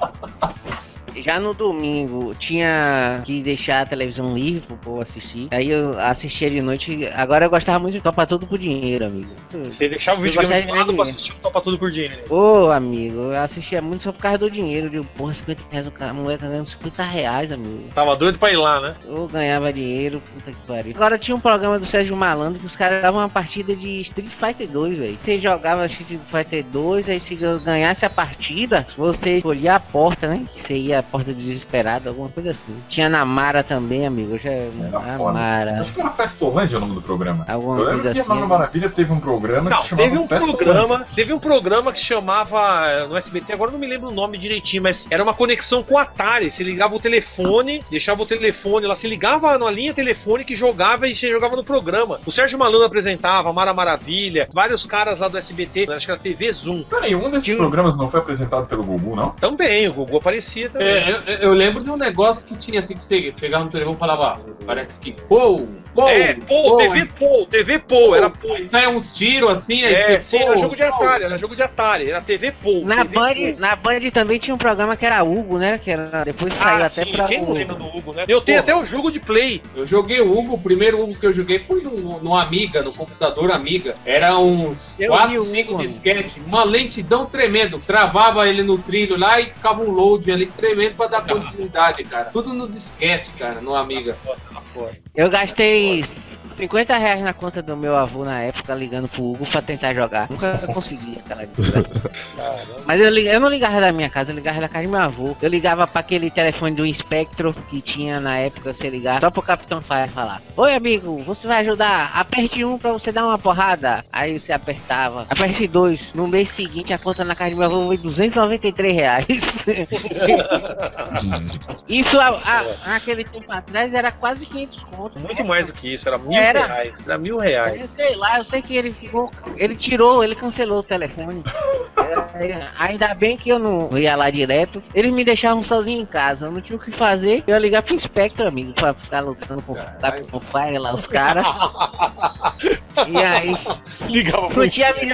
Já no domingo tinha que deixar a televisão livre pro povo assistir. Aí eu assistia de noite. Agora eu gostava muito de topar tudo por dinheiro, amigo. Você deixava o videogame gostava de lado pra assistir o Topa Tudo por dinheiro. Ô, amigo, eu assistia muito só por causa do dinheiro. Eu digo, porra, 50 reais, o cara, a mulher tá ganhando 50 reais, amigo. Tava doido pra ir lá, né? Eu ganhava dinheiro, puta que pariu. Agora tinha um programa do Sérgio Malandro que os caras davam uma partida de Street Fighter 2, velho. Você jogava Street Fighter 2, aí se ganhasse a partida, você escolhia a porta, né? Que seria a porta desesperada, alguma coisa assim. Tinha Namara também, amigo. Eu já. foda. Namara. Acho que era Festolândia o nome do programa. Alguma Eu coisa que assim. a Mano Maravilha teve um programa que Não, se chamava teve um programa, teve um programa que se chamava eh, no SBT, agora não me lembro o nome direitinho, mas era uma conexão com o Atari. Você ligava o telefone, deixava o telefone lá, se ligava na linha telefônica e jogava e você jogava no programa. O Sérgio Malandro apresentava, Mara Maravilha, vários caras lá do SBT, acho que era TV Zoom. Peraí, um desses Tinha programas não foi apresentado pelo Gugu, não? Também, o Gugu aparecia também. É, eu, eu lembro de um negócio que tinha assim que você pegava no telefone e falava, parece que pô, pô, É, pô, TV Pô, TV Pô, era Pô. Aí sai uns tiros assim, aí É, você, sim, pô, era jogo de pô. Atari, era jogo de Atari, era TV Pô. Na TV Band, na Band também tinha um programa que era Hugo, né? Que era, depois saiu Ah, até sim, pra. quem não o- lembra do Hugo, né? Eu tenho Porra. até o jogo de play. Eu joguei o Hugo, o primeiro Hugo que eu joguei foi no, no Amiga, no computador Amiga. Era uns Eu vi 4, o 5 Hugo, disquete, uma lentidão tremendo. Travava ele no trilho lá e ficava um load ali tremendo pra dar continuidade, cara. Tudo no disquete, cara, no Amiga. Eu gastei 50 reais na conta do meu avô na época, ligando pro Hugo pra tentar jogar. Nunca consegui aquela desgraça. Mas eu, eu não ligava da minha casa, eu ligava da casa do meu avô. Eu ligava pra aquele telefone do Spectro que tinha na época, você ligava só pro Capitão Fire falar: Oi, amigo, você vai ajudar? Aperte um pra você dar uma porrada. Aí você apertava. Aperte dois. No mês seguinte, a conta na casa do meu avô foi 293 reais. Isso há- naquele tempo atrás era quase 500 contos. Muito mais do que isso, era mil Era. reais. Era mil Eu reais. sei lá, eu sei que ele ficou. Ele tirou, ele cancelou o telefone. É, ainda bem que eu não ia lá direto. Eles me deixavam sozinho em casa. Eu não tinha o que fazer. Eu ia ligar pro Spectre, amigo, pra ficar lutando com o Fire lá, os caras. E aí, Ligava pro videogame.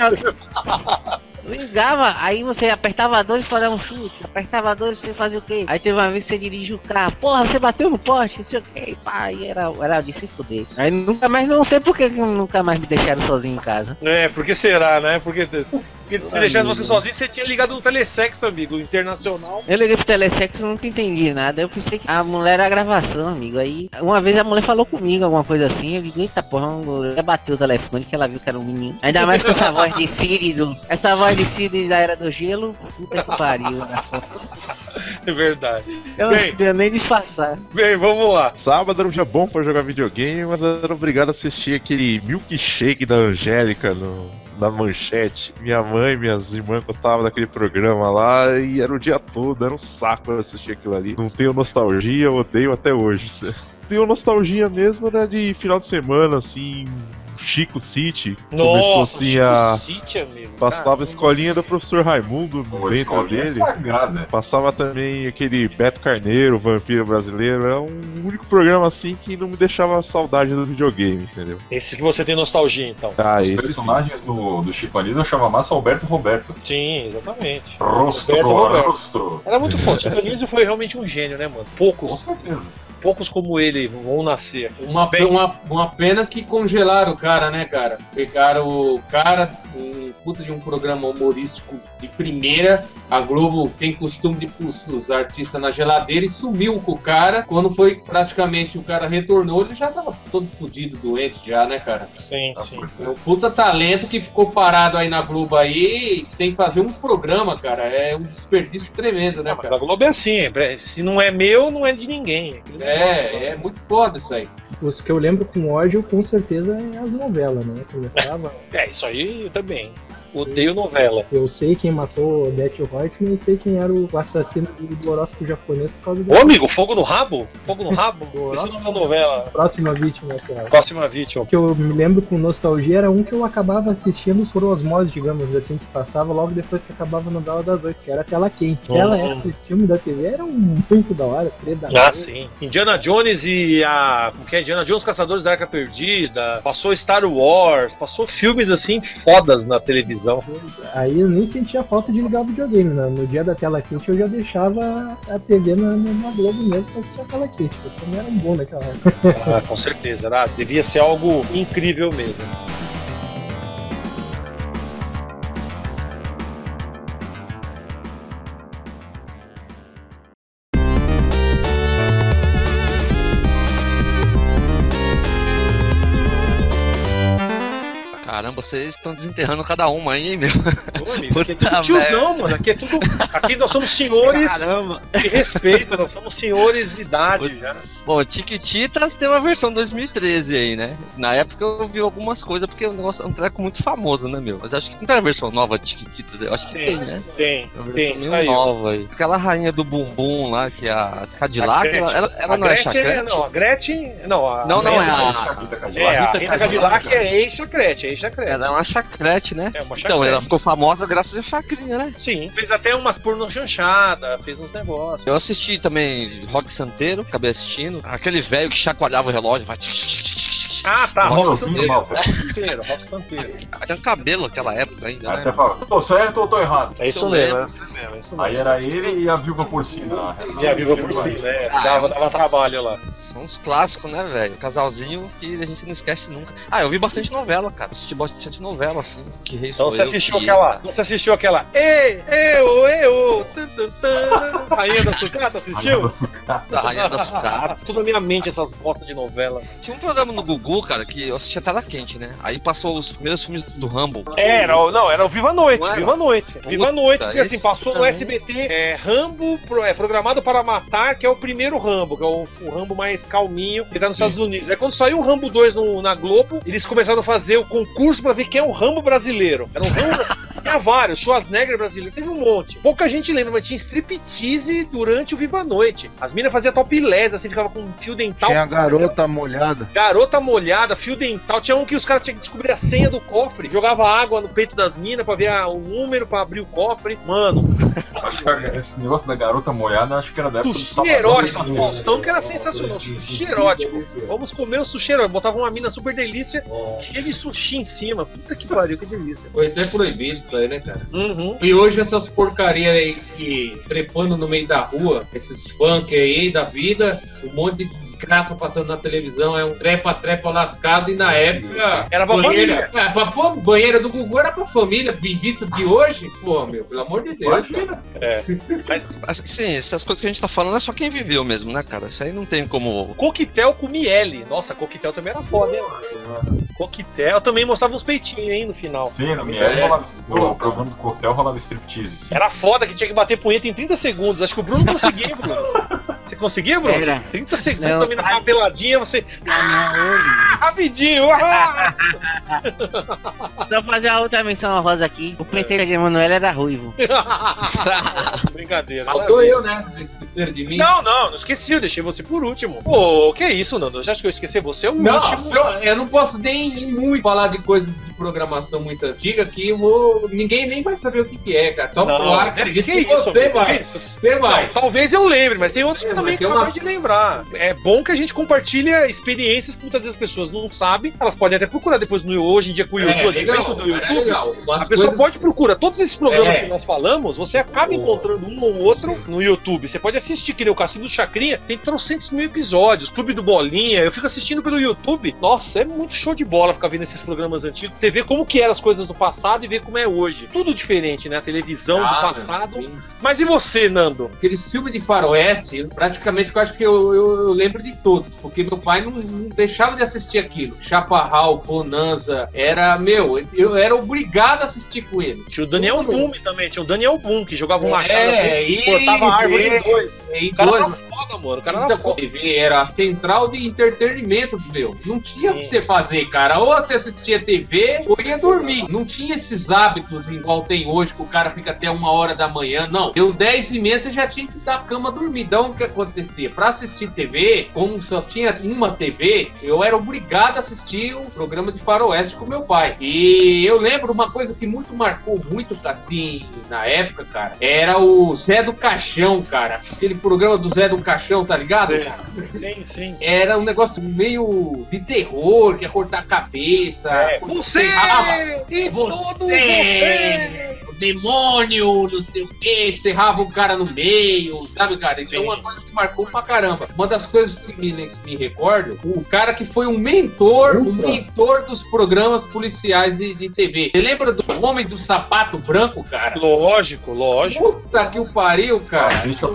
Ligava, aí você apertava dois pra dar um chute, apertava dois você fazia o quê? Aí teve uma vez que você dirigiu o carro, porra, você bateu no poste, não sei o quê, e pá, aí era, era de se fuder. Aí nunca mais, não sei por que nunca mais me deixaram sozinho em casa. É, por que será, né? Porque, porque se deixasse você sozinho, você tinha ligado no Telesex, amigo, internacional. Eu liguei pro Telesex e nunca entendi nada. Eu pensei que a mulher era a gravação, amigo. Aí uma vez a mulher falou comigo alguma coisa assim. Eu digo, eita porra, ela bateu o telefone que ela viu que era um menino. Ainda mais com essa voz de Siri do. Essa voz de Siri da Era do Gelo. Puta que pariu. né? É verdade. Eu Bem. não podia nem disfarçar. Bem, vamos lá. Sábado era um dia bom pra jogar videogame, mas eu era obrigado a assistir aquele milkshake da Angélica no, na manchete. Minha mãe minhas irmãs gostavam daquele programa lá e era o dia todo, era um saco assistir aquilo ali. Não tenho nostalgia, odeio até hoje. Tenho nostalgia mesmo, né, de final de semana, assim, Chico City. Começou Nossa, assim Chico a. City, amigo. Passava a Caramba. escolinha do professor Raimundo Pô, dentro escolinha é dele. sagrada. Passava também aquele Beto Carneiro, Vampiro Brasileiro. É um único programa assim que não me deixava saudade do videogame, entendeu? Esse que você tem nostalgia, então. Ah, Os esse personagens do, do Chico Anísio eu chamava Massa Alberto Roberto. Sim, exatamente. Rostro, Roberto Roberto. rostro. Era muito foda. Chico Anísio foi realmente um gênio, né, mano? Com Poucos, certeza. Poucos como ele vão nascer. Uma, Bem- uma, uma pena que congelaram o cara, né, cara? Pegaram o cara, um puta de um programa humorístico de primeira. A Globo tem costume de pôr os artistas na geladeira e sumiu com o cara. Quando foi praticamente o cara retornou, ele já tava todo fudido, doente já, né, cara? Sim, Ah, sim. É um puta talento que ficou parado aí na Globo aí, sem fazer um programa, cara. É um desperdício tremendo, né, Não, mas cara? a Globo é assim, é- se não é meu, não é de ninguém. É, é muito foda isso aí. Os que eu lembro com ódio, com certeza, é as novelas, né? Começava. É, isso aí eu também. Odeio novela. Eu sei quem matou Death Reutemann e sei quem era o assassino do horóscopo japonês por causa Ô, da amigo, fogo no rabo? Fogo no rabo? Esse é o nome da novela. próxima vítima, cara. Próxima vítima. Que eu me lembro com nostalgia era um que eu acabava assistindo por osmose, digamos assim, que passava logo depois que acabava a novela das oito, que era tela quente. Aquela Uhum. época, esse filme da TV era um muito da hora, predador. Ah, sim. Indiana Jones e a. Como que é? Indiana Jones Caçadores da Arca Perdida. Passou Star Wars. Passou filmes assim fodas na televisão. Aí eu nem sentia falta de ligar o videogame, né? No dia da tela quente eu já deixava a TV na, na, Globo mesmo pra assistir a tela quente. Eu não era um bom naquela época. Ah, com certeza. Era, devia ser algo incrível mesmo. Caramba, vocês estão desenterrando cada uma aí, hein, meu? Ô, amigo, aqui é tudo tiozão, mano. Aqui é tudo. Aqui nós somos senhores Caramba. de respeito, nós somos senhores de idade já. Bom, Tiquititas tem uma versão 2013 aí, né? Na época eu vi algumas coisas, porque o negócio é um treco muito famoso, né, meu? Mas acho que não tem uma versão nova de Tiquititas, eu acho que tem, né? Tem, Uma tem, versão meio saiu. nova aí. Aquela rainha do bumbum lá, que é a Cadillac, A ela, ela, ela A não é Gretchen, chacrete? não, a Gretchen. Não, a, Não, não, é a- Rita Cadillac. É, a Rita Cadillac é ex-chacrete, é ex-chacrete. Ela é uma chacrete, né? É uma Então, chacrete. ela ficou famosa graças a chacrinha, né? Sim, fez até umas porno chanchada, fez uns negócios. Eu assisti também Rock Santeiro, acabei assistindo. Aquele velho que chacoalhava o relógio, vai. Ah, tá, Rock Rock Santeiro. Rock Santeiro, Rock Santeiro. Tinha cabelo naquela época ainda, né? Até fala, tô certo ou tô errado? É isso mesmo, é isso mesmo, é Aí era ele e a viúva porcina. E a Viva por si, né? Dava, dava trabalho lá. São uns clássicos, né, velho? Casalzinho que a gente não esquece nunca. Ah, eu vi bastante novela, cara. Assisti bastante novela, assim. Que rei Então sou você eu, assistiu que- aquela. Você assistiu aquela. Ei, eu, eu, tan, tan, tan, Rainha da Sucata, assistiu? sucata. Da Rainha da Sucata. Tudo na minha mente essas bostas de novela. Tinha um programa no Gugu, cara, que eu assistia Tela Quente, né? Aí passou os primeiros filmes do Rambo. Era, o- não, era o Viva a Noite, era? Viva a Noite. Viva a Noite, porque assim, passou no. SBT é, Rambo, pro- é, Programado para Matar, que é o primeiro Rambo, que é o, o Rambo mais calminho, que tá nos Estados Unidos. Aí quando saiu o Rambo 2 no- na Globo, eles começaram a fazer o concurso pra ver quem é o Rambo brasileiro. Era um Rambo. Tinha vários, Schwarzenegger brasileiro, teve um monte. Pouca gente lembra, mas tinha striptease durante o Viva a Noite. As minas faziam topless, assim, ficava com um fio dental. Tinha a garota molhada. Garota molhada, fio dental. Tinha um que os caras tinham que descobrir a senha do cofre. Jogava água no peito das minas pra ver a- o número pra abrir o cofre. Mano, Acho que esse negócio da garota molhada, acho que era da época do sushi Salvador. erótico do Faustão, que era sensacional. Sushi erótico. Vamos comer o sushi erótico. Botava uma mina super delícia, cheia de sushi em cima. Puta que pariu, que delícia. Foi até proibido isso aí, né, cara? Uhum. E hoje essas porcarias aí que trepando no meio da rua, esses funk aí da vida, um monte de desgraça passando na televisão, é um trepa-trepa lascado e na época. Era pra banheira, É, pra, pô, banheira do Gugu era pra família, bem vista de hoje, pô, meu, pelo amor de Deus. cara. Assim, sim, essas coisas que a gente tá falando é só quem viveu mesmo, né, cara? Isso aí não tem como. Coquetel com miele. Nossa, coquetel também era foda, hein? Coquetel também mostrava uns peitinhos, hein, no final. Sim, no Miele rolava, no programa do coquetel rolava striptease. sim. Era foda que tinha que bater punheta em 30 segundos. Acho que o Bruno conseguia, Bruno. Você conseguia, Bruno? Era. 30 segundos, Não. a mina tava peladinha, você. Ah, rapidinho! Ah! Só fazer a outra menção rosa aqui. O penteiro de Emanuel era ruivo. Brincadeira. Faltou eu, né? Esqueceram de mim. Não, não, não esqueci, eu deixei você por último. Pô, que isso, Nando? Você acha que eu esqueci você? É o Não, último. eu, eu não posso nem muito falar de coisas de programação muito antiga que vou. Ninguém nem vai saber o que, que é, cara. Só Não, claro, né? acredito que que, isso, você amigo? vai. Que isso? Você vai. Não, talvez eu lembre, mas tem outros que É, também mas tem acabam uma- de lembrar. É bom que a gente compartilha experiências que muitas vezes as pessoas não sabem. Elas podem até procurar depois no hoje em dia com o YouTube, É, o advento legal, do cara, é YouTube. legal. A pessoa coisas- pode procurar todos esses programas É. que nós falamos, você acaba encontrando um ou outro no YouTube. Você pode assistir, que nem o Cassino do Chacrinha, tem trocentos mil episódios, Clube do Bolinha, eu fico assistindo pelo YouTube. Nossa, é muito show de bola ficar vendo esses programas antigos. Você vê como que eram as coisas do passado e vê como é hoje. Tudo diferente, né? A televisão Ah, do passado. sim. Mas e você, Nando? Aquele filme de faroeste, praticamente eu acho que eu, eu- eu lembro de todos, porque meu pai não, não deixava de assistir aquilo. Chaparral, Bonanza, era, meu, eu era obrigado a assistir com ele. Tinha o Daniel. Boom também, tinha o Daniel Boom, que jogava um machado É, assim, cortava a árvore é. em dois. E O cara era dois, foda, mano. O cara Então, foda. TV era a central de entretenimento, meu. Não tinha o que você fazer, cara. Ou você assistia TV ou ia dormir. Não tinha esses hábitos igual tem hoje, que o cara fica até uma hora da manhã. Não. Deu 10 e meia, você já tinha que ir da cama dormir. Então, o que acontecia? Pra assistir TV, como só tinha uma TV, eu era obrigado a assistir o programa de faroeste com meu pai. E eu lembro uma coisa que muito marcou muito, assim, na época, cara, era o Zé do Caixão, cara. Aquele programa do Zé do Caixão, tá ligado? Sim. Sim, sim. Era um negócio meio de terror, que ia cortar a cabeça. É, você Serrava- e todo Você! você! O demônio, não sei o que, serrava o cara no meio, sabe, cara? Isso é Sim. uma coisa que marcou pra caramba. Uma das coisas que me, me recordo, o cara que foi um mentor, um mentor dos programas policiais de, de TV. Você lembra do Homem do Sapato Branco, cara? Lógico, lógico. Puta que o pariu, cara. Assiste a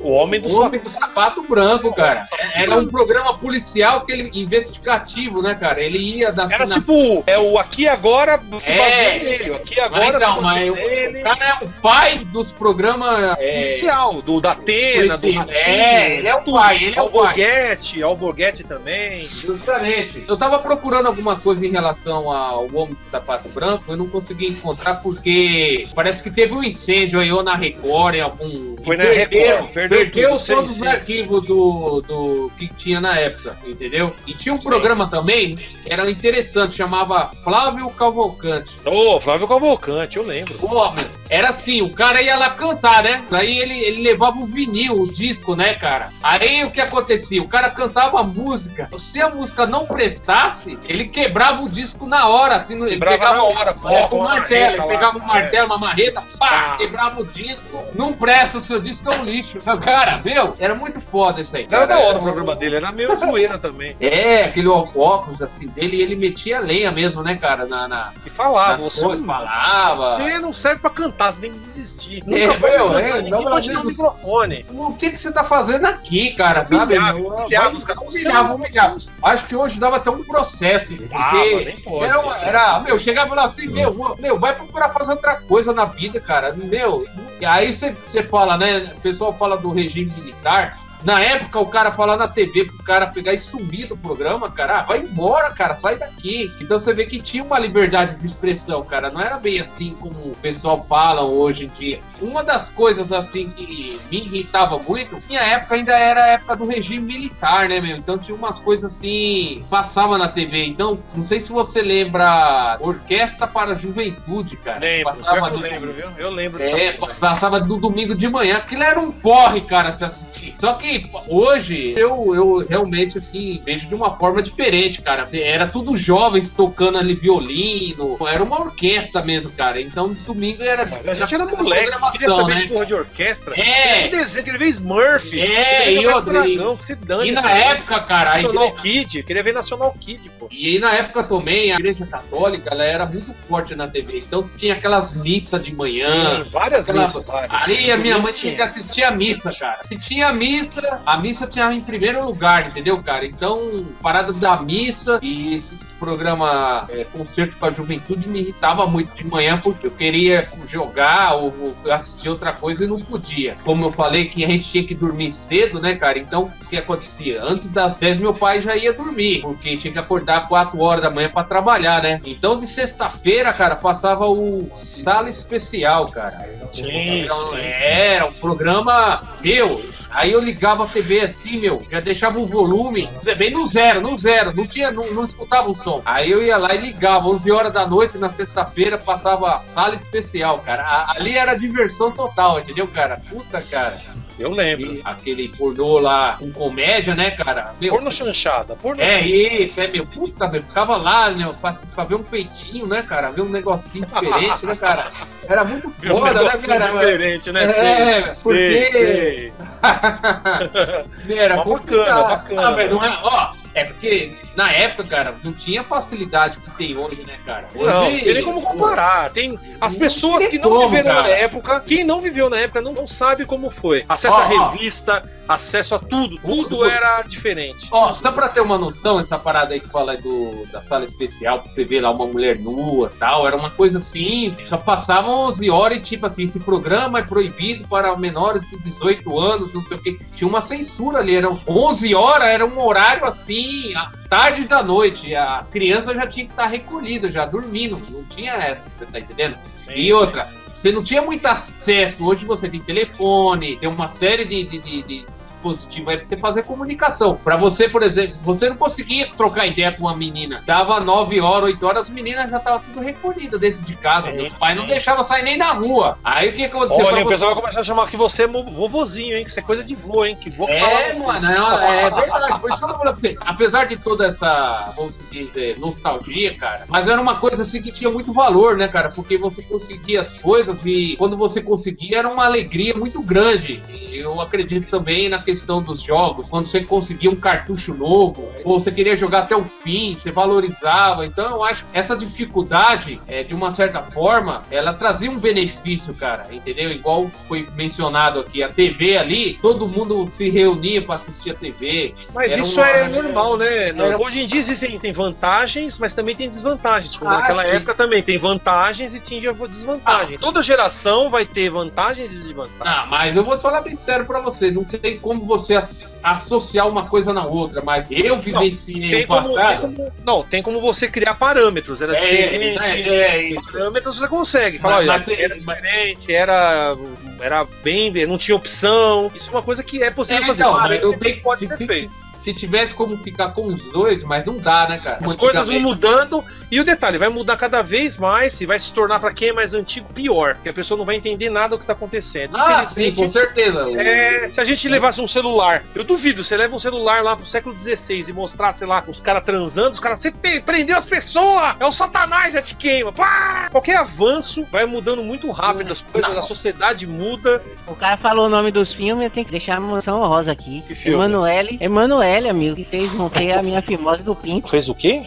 O homem do O Homem do Sapato Branco, cara. Era um programa policial que ele investigativo, né, cara? Ele ia da Era na- tipo, é o aqui e agora se É. baseia nele. o Aqui e agora Mas então, se mas baseia o, nele. o cara é o pai dos programas. É, Policial, do da Atena, do. Ratinho, É, ele é o tudo. pai, ele é o pai. Alborguete, Alborguete também. Justamente. Eu tava procurando alguma coisa em relação ao Homem do Sapato Branco, eu não consegui encontrar porque parece que teve um incêndio aí ou na Record, em algum. Foi na Perderam- perdeu Perdeu tudo, sim, todos os sim. arquivos do, do que tinha na época, entendeu? E tinha um programa também, que era interessante, chamava Flávio Cavalcante. Ô, Flávio Cavalcante, eu lembro. Pô, era assim, o cara ia lá cantar, né? Daí ele, ele levava o vinil, o disco, né, cara? Aí o que acontecia? O cara cantava a música. Se a música não prestasse, ele quebrava o disco na hora, assim, ele Quebrava pegava na hora, é, com com uma martelo, ele pegava um É. martelo, uma marreta, pá, Ah. quebrava o disco. Não presta, seu disco é um lixo. Cara, meu, era muito foda isso aí. Era cara. da hora o programa dele, era meio zoeira também. É, aquele óculos assim dele, e ele metia lenha mesmo, né, cara? Na, na, E falava, você, coisas, falava. você não serve pra cantar, você tem que desistir. É, Nunca vai meu, cantar, é, ninguém não, pode dar o microfone. O que, que você tá fazendo aqui, cara? Sabe? Humilhava, humilhava os caras. Humilhava, humilhava. Acho que hoje dava até um processo. Ah, Porque era, uma- era, meu, chegava lá assim, meu, meu, vai procurar fazer outra coisa na vida, cara. Meu, e aí você fala, né? O pessoal fala do regime militar. Na época, o cara falar na TV pro cara pegar e sumir do programa, cara, ah, vai embora, cara, sai daqui. Então você vê que tinha uma liberdade de expressão, cara. Não era bem assim como o pessoal fala hoje em dia. Uma das coisas, assim, que me irritava muito, minha época ainda era a época do regime militar, né, meu? Então tinha umas coisas assim, passava na TV. Então, não sei se você lembra Orquestra para a Juventude, cara. Lembro, Passava eu lembro, viu? Eu lembro é, passava no domingo de manhã. Aquilo era um porre, cara, se assistir. Só que hoje eu, eu realmente, assim, vejo de uma forma diferente, cara. Era tudo jovens tocando ali violino. Era uma orquestra mesmo, cara. Então domingo era. Mas a gente era moleque, queria saber né? de porra de orquestra. É. Um desenho, queria ver Smurf. É, e e- Dragão, que se dane. E na aí. época, cara, National igreja, Kid, queria ver National Kid, pô. e aí na época também a igreja católica ela era muito forte na TV. Então tinha aquelas missas de manhã. Sim, várias Aquela- missas, várias. Ali a minha mãe tinha que assistir a missa, cara. Se tinha missa, a missa tinha em primeiro lugar, entendeu, cara? Então, parada da missa e esses programa é, Concerto para a Juventude me irritava muito de manhã porque eu queria jogar ou, ou assistir outra coisa e não podia. Como eu falei que a gente tinha que dormir cedo, né, cara? Então, o que acontecia? Antes das 10 meu pai já ia dormir, porque tinha que acordar 4 horas da manhã para trabalhar, né? Então, de sexta-feira, cara, passava o Sala Especial, cara. Sim, Então. Era um programa meu. Aí eu ligava a TV assim, meu, já deixava o volume bem no zero, no zero, não tinha, não, não escutava o som. Aí eu ia lá e ligava, 11 horas da noite, na sexta-feira, passava sala especial, cara. A- ali era diversão total, entendeu, cara? Puta, cara. Eu lembro. E aquele pornô lá com comédia, né, cara? Meu, Porno chanchada, porno é chanchada. isso, é meu. Puta, meu. Ficava lá, meu, pra, pra ver um peitinho, né, cara? Ver um negocinho diferente, né, cara? Era muito Viu um foda, né, cara? diferente, né? É, Sei, porque sei. era Mas bacana, bacana, Ah, velho, não é, ó, é porque na época, cara, não tinha facilidade que tem hoje, né, cara? Hoje, Não, não tem nem como comparar. Tem as pessoas que não viveram na época, quem não viveu na época não, não sabe como foi. Acesso Ó, à ó. revista, acesso a tudo, tudo era diferente. Ó, só pra ter uma noção, essa parada aí que fala do, da sala especial, que você vê lá uma mulher nua e tal, era uma coisa assim, só passavam 11 horas e tipo assim, esse programa é proibido para menores de 18 anos, não sei o que. Tinha uma censura ali, eram 11 horas, era um horário assim, à tarde da noite, a criança já tinha que estar recolhida, já dormindo, não tinha essa, você tá entendendo? E outra, você não tinha muito acesso. Hoje você tem telefone, tem uma série de, de, de- de dispositivos aí pra você fazer comunicação. Pra você, por exemplo, você não conseguia trocar ideia com uma menina. Dava 9 horas, 8 horas, as meninas já estavam tudo recolhidas dentro de casa. Sim, Meus pais não sim. deixavam sair nem na rua. Aí o que aconteceu? Olha, o você- pessoal vai começar a chamar que você é vovozinho, hein? Que isso é coisa de vô, hein? Que vô É, mano, é, é verdade. Por isso que eu tô falando pra você. Apesar de toda essa, vamos dizer, nostalgia, cara, mas era uma coisa assim que tinha muito valor, né, cara? Porque você conseguia as coisas e quando você conseguia era uma alegria muito grande. E eu acredito também na questão dos jogos. Quando você conseguia um cartucho novo, ou você queria jogar até o fim, você valorizava. Então eu acho que essa dificuldade, é, de uma certa forma, ela trazia um benefício, cara, entendeu? Igual foi mencionado aqui, a TV ali, todo mundo se reunia pra assistir a TV. Mas Era isso uma- é normal, né? Era- Hoje em dia existem tem vantagens, mas também tem desvantagens. Como Ah, naquela sim. época também tem vantagens e tinha desvantagens. Ah. Toda geração vai ter vantagens e desvantagens. Ah, mas eu vou te falar bem sério pra você, não tem como você as- associar uma coisa na outra, mas eu vivenciei Tem no como, passado. como- não, tem como você criar parâmetros. Era É, diferente. é, é isso. Parâmetros você consegue. Falar, Mas- mas- era diferente, era, era bem, não tinha opção. Isso é uma coisa que é possível É, fazer. então, mas eu tenho pode se, ser se- feito. se- se tivesse como ficar com os dois, mas não dá, né, cara? As coisas vão mudando e o detalhe, vai mudar cada vez mais e vai se tornar pra quem é mais antigo pior, porque a pessoa não vai entender nada do que tá acontecendo. Ah, sim, com certeza. É, se a gente levasse um celular, eu duvido, você leva um celular lá pro século XVI e mostrar, sei lá, os caras transando, os caras, você prendeu as pessoas! É o satanás, já te queima! Pá! Qualquer avanço vai mudando muito rápido as coisas, a sociedade muda. O cara falou o nome dos filmes, eu tenho que deixar uma menção honrosa aqui. filme? Emanuele, Emanuele, amigo, que fez romper a minha fimose do pinto. Fez o quê?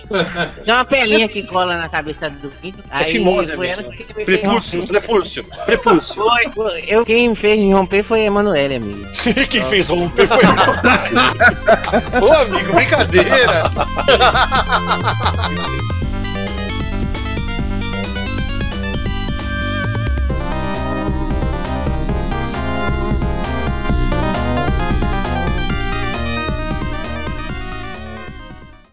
Tem uma pelinha que cola na cabeça do pinto. É fimose, foi amigo. ela que me fez Prepúcio, romper. prepúcio, prepúcio. Foi, foi. Eu, quem me fez romper foi a Emanuele, amigo. Quem fez romper foi. Ô, amigo, brincadeira!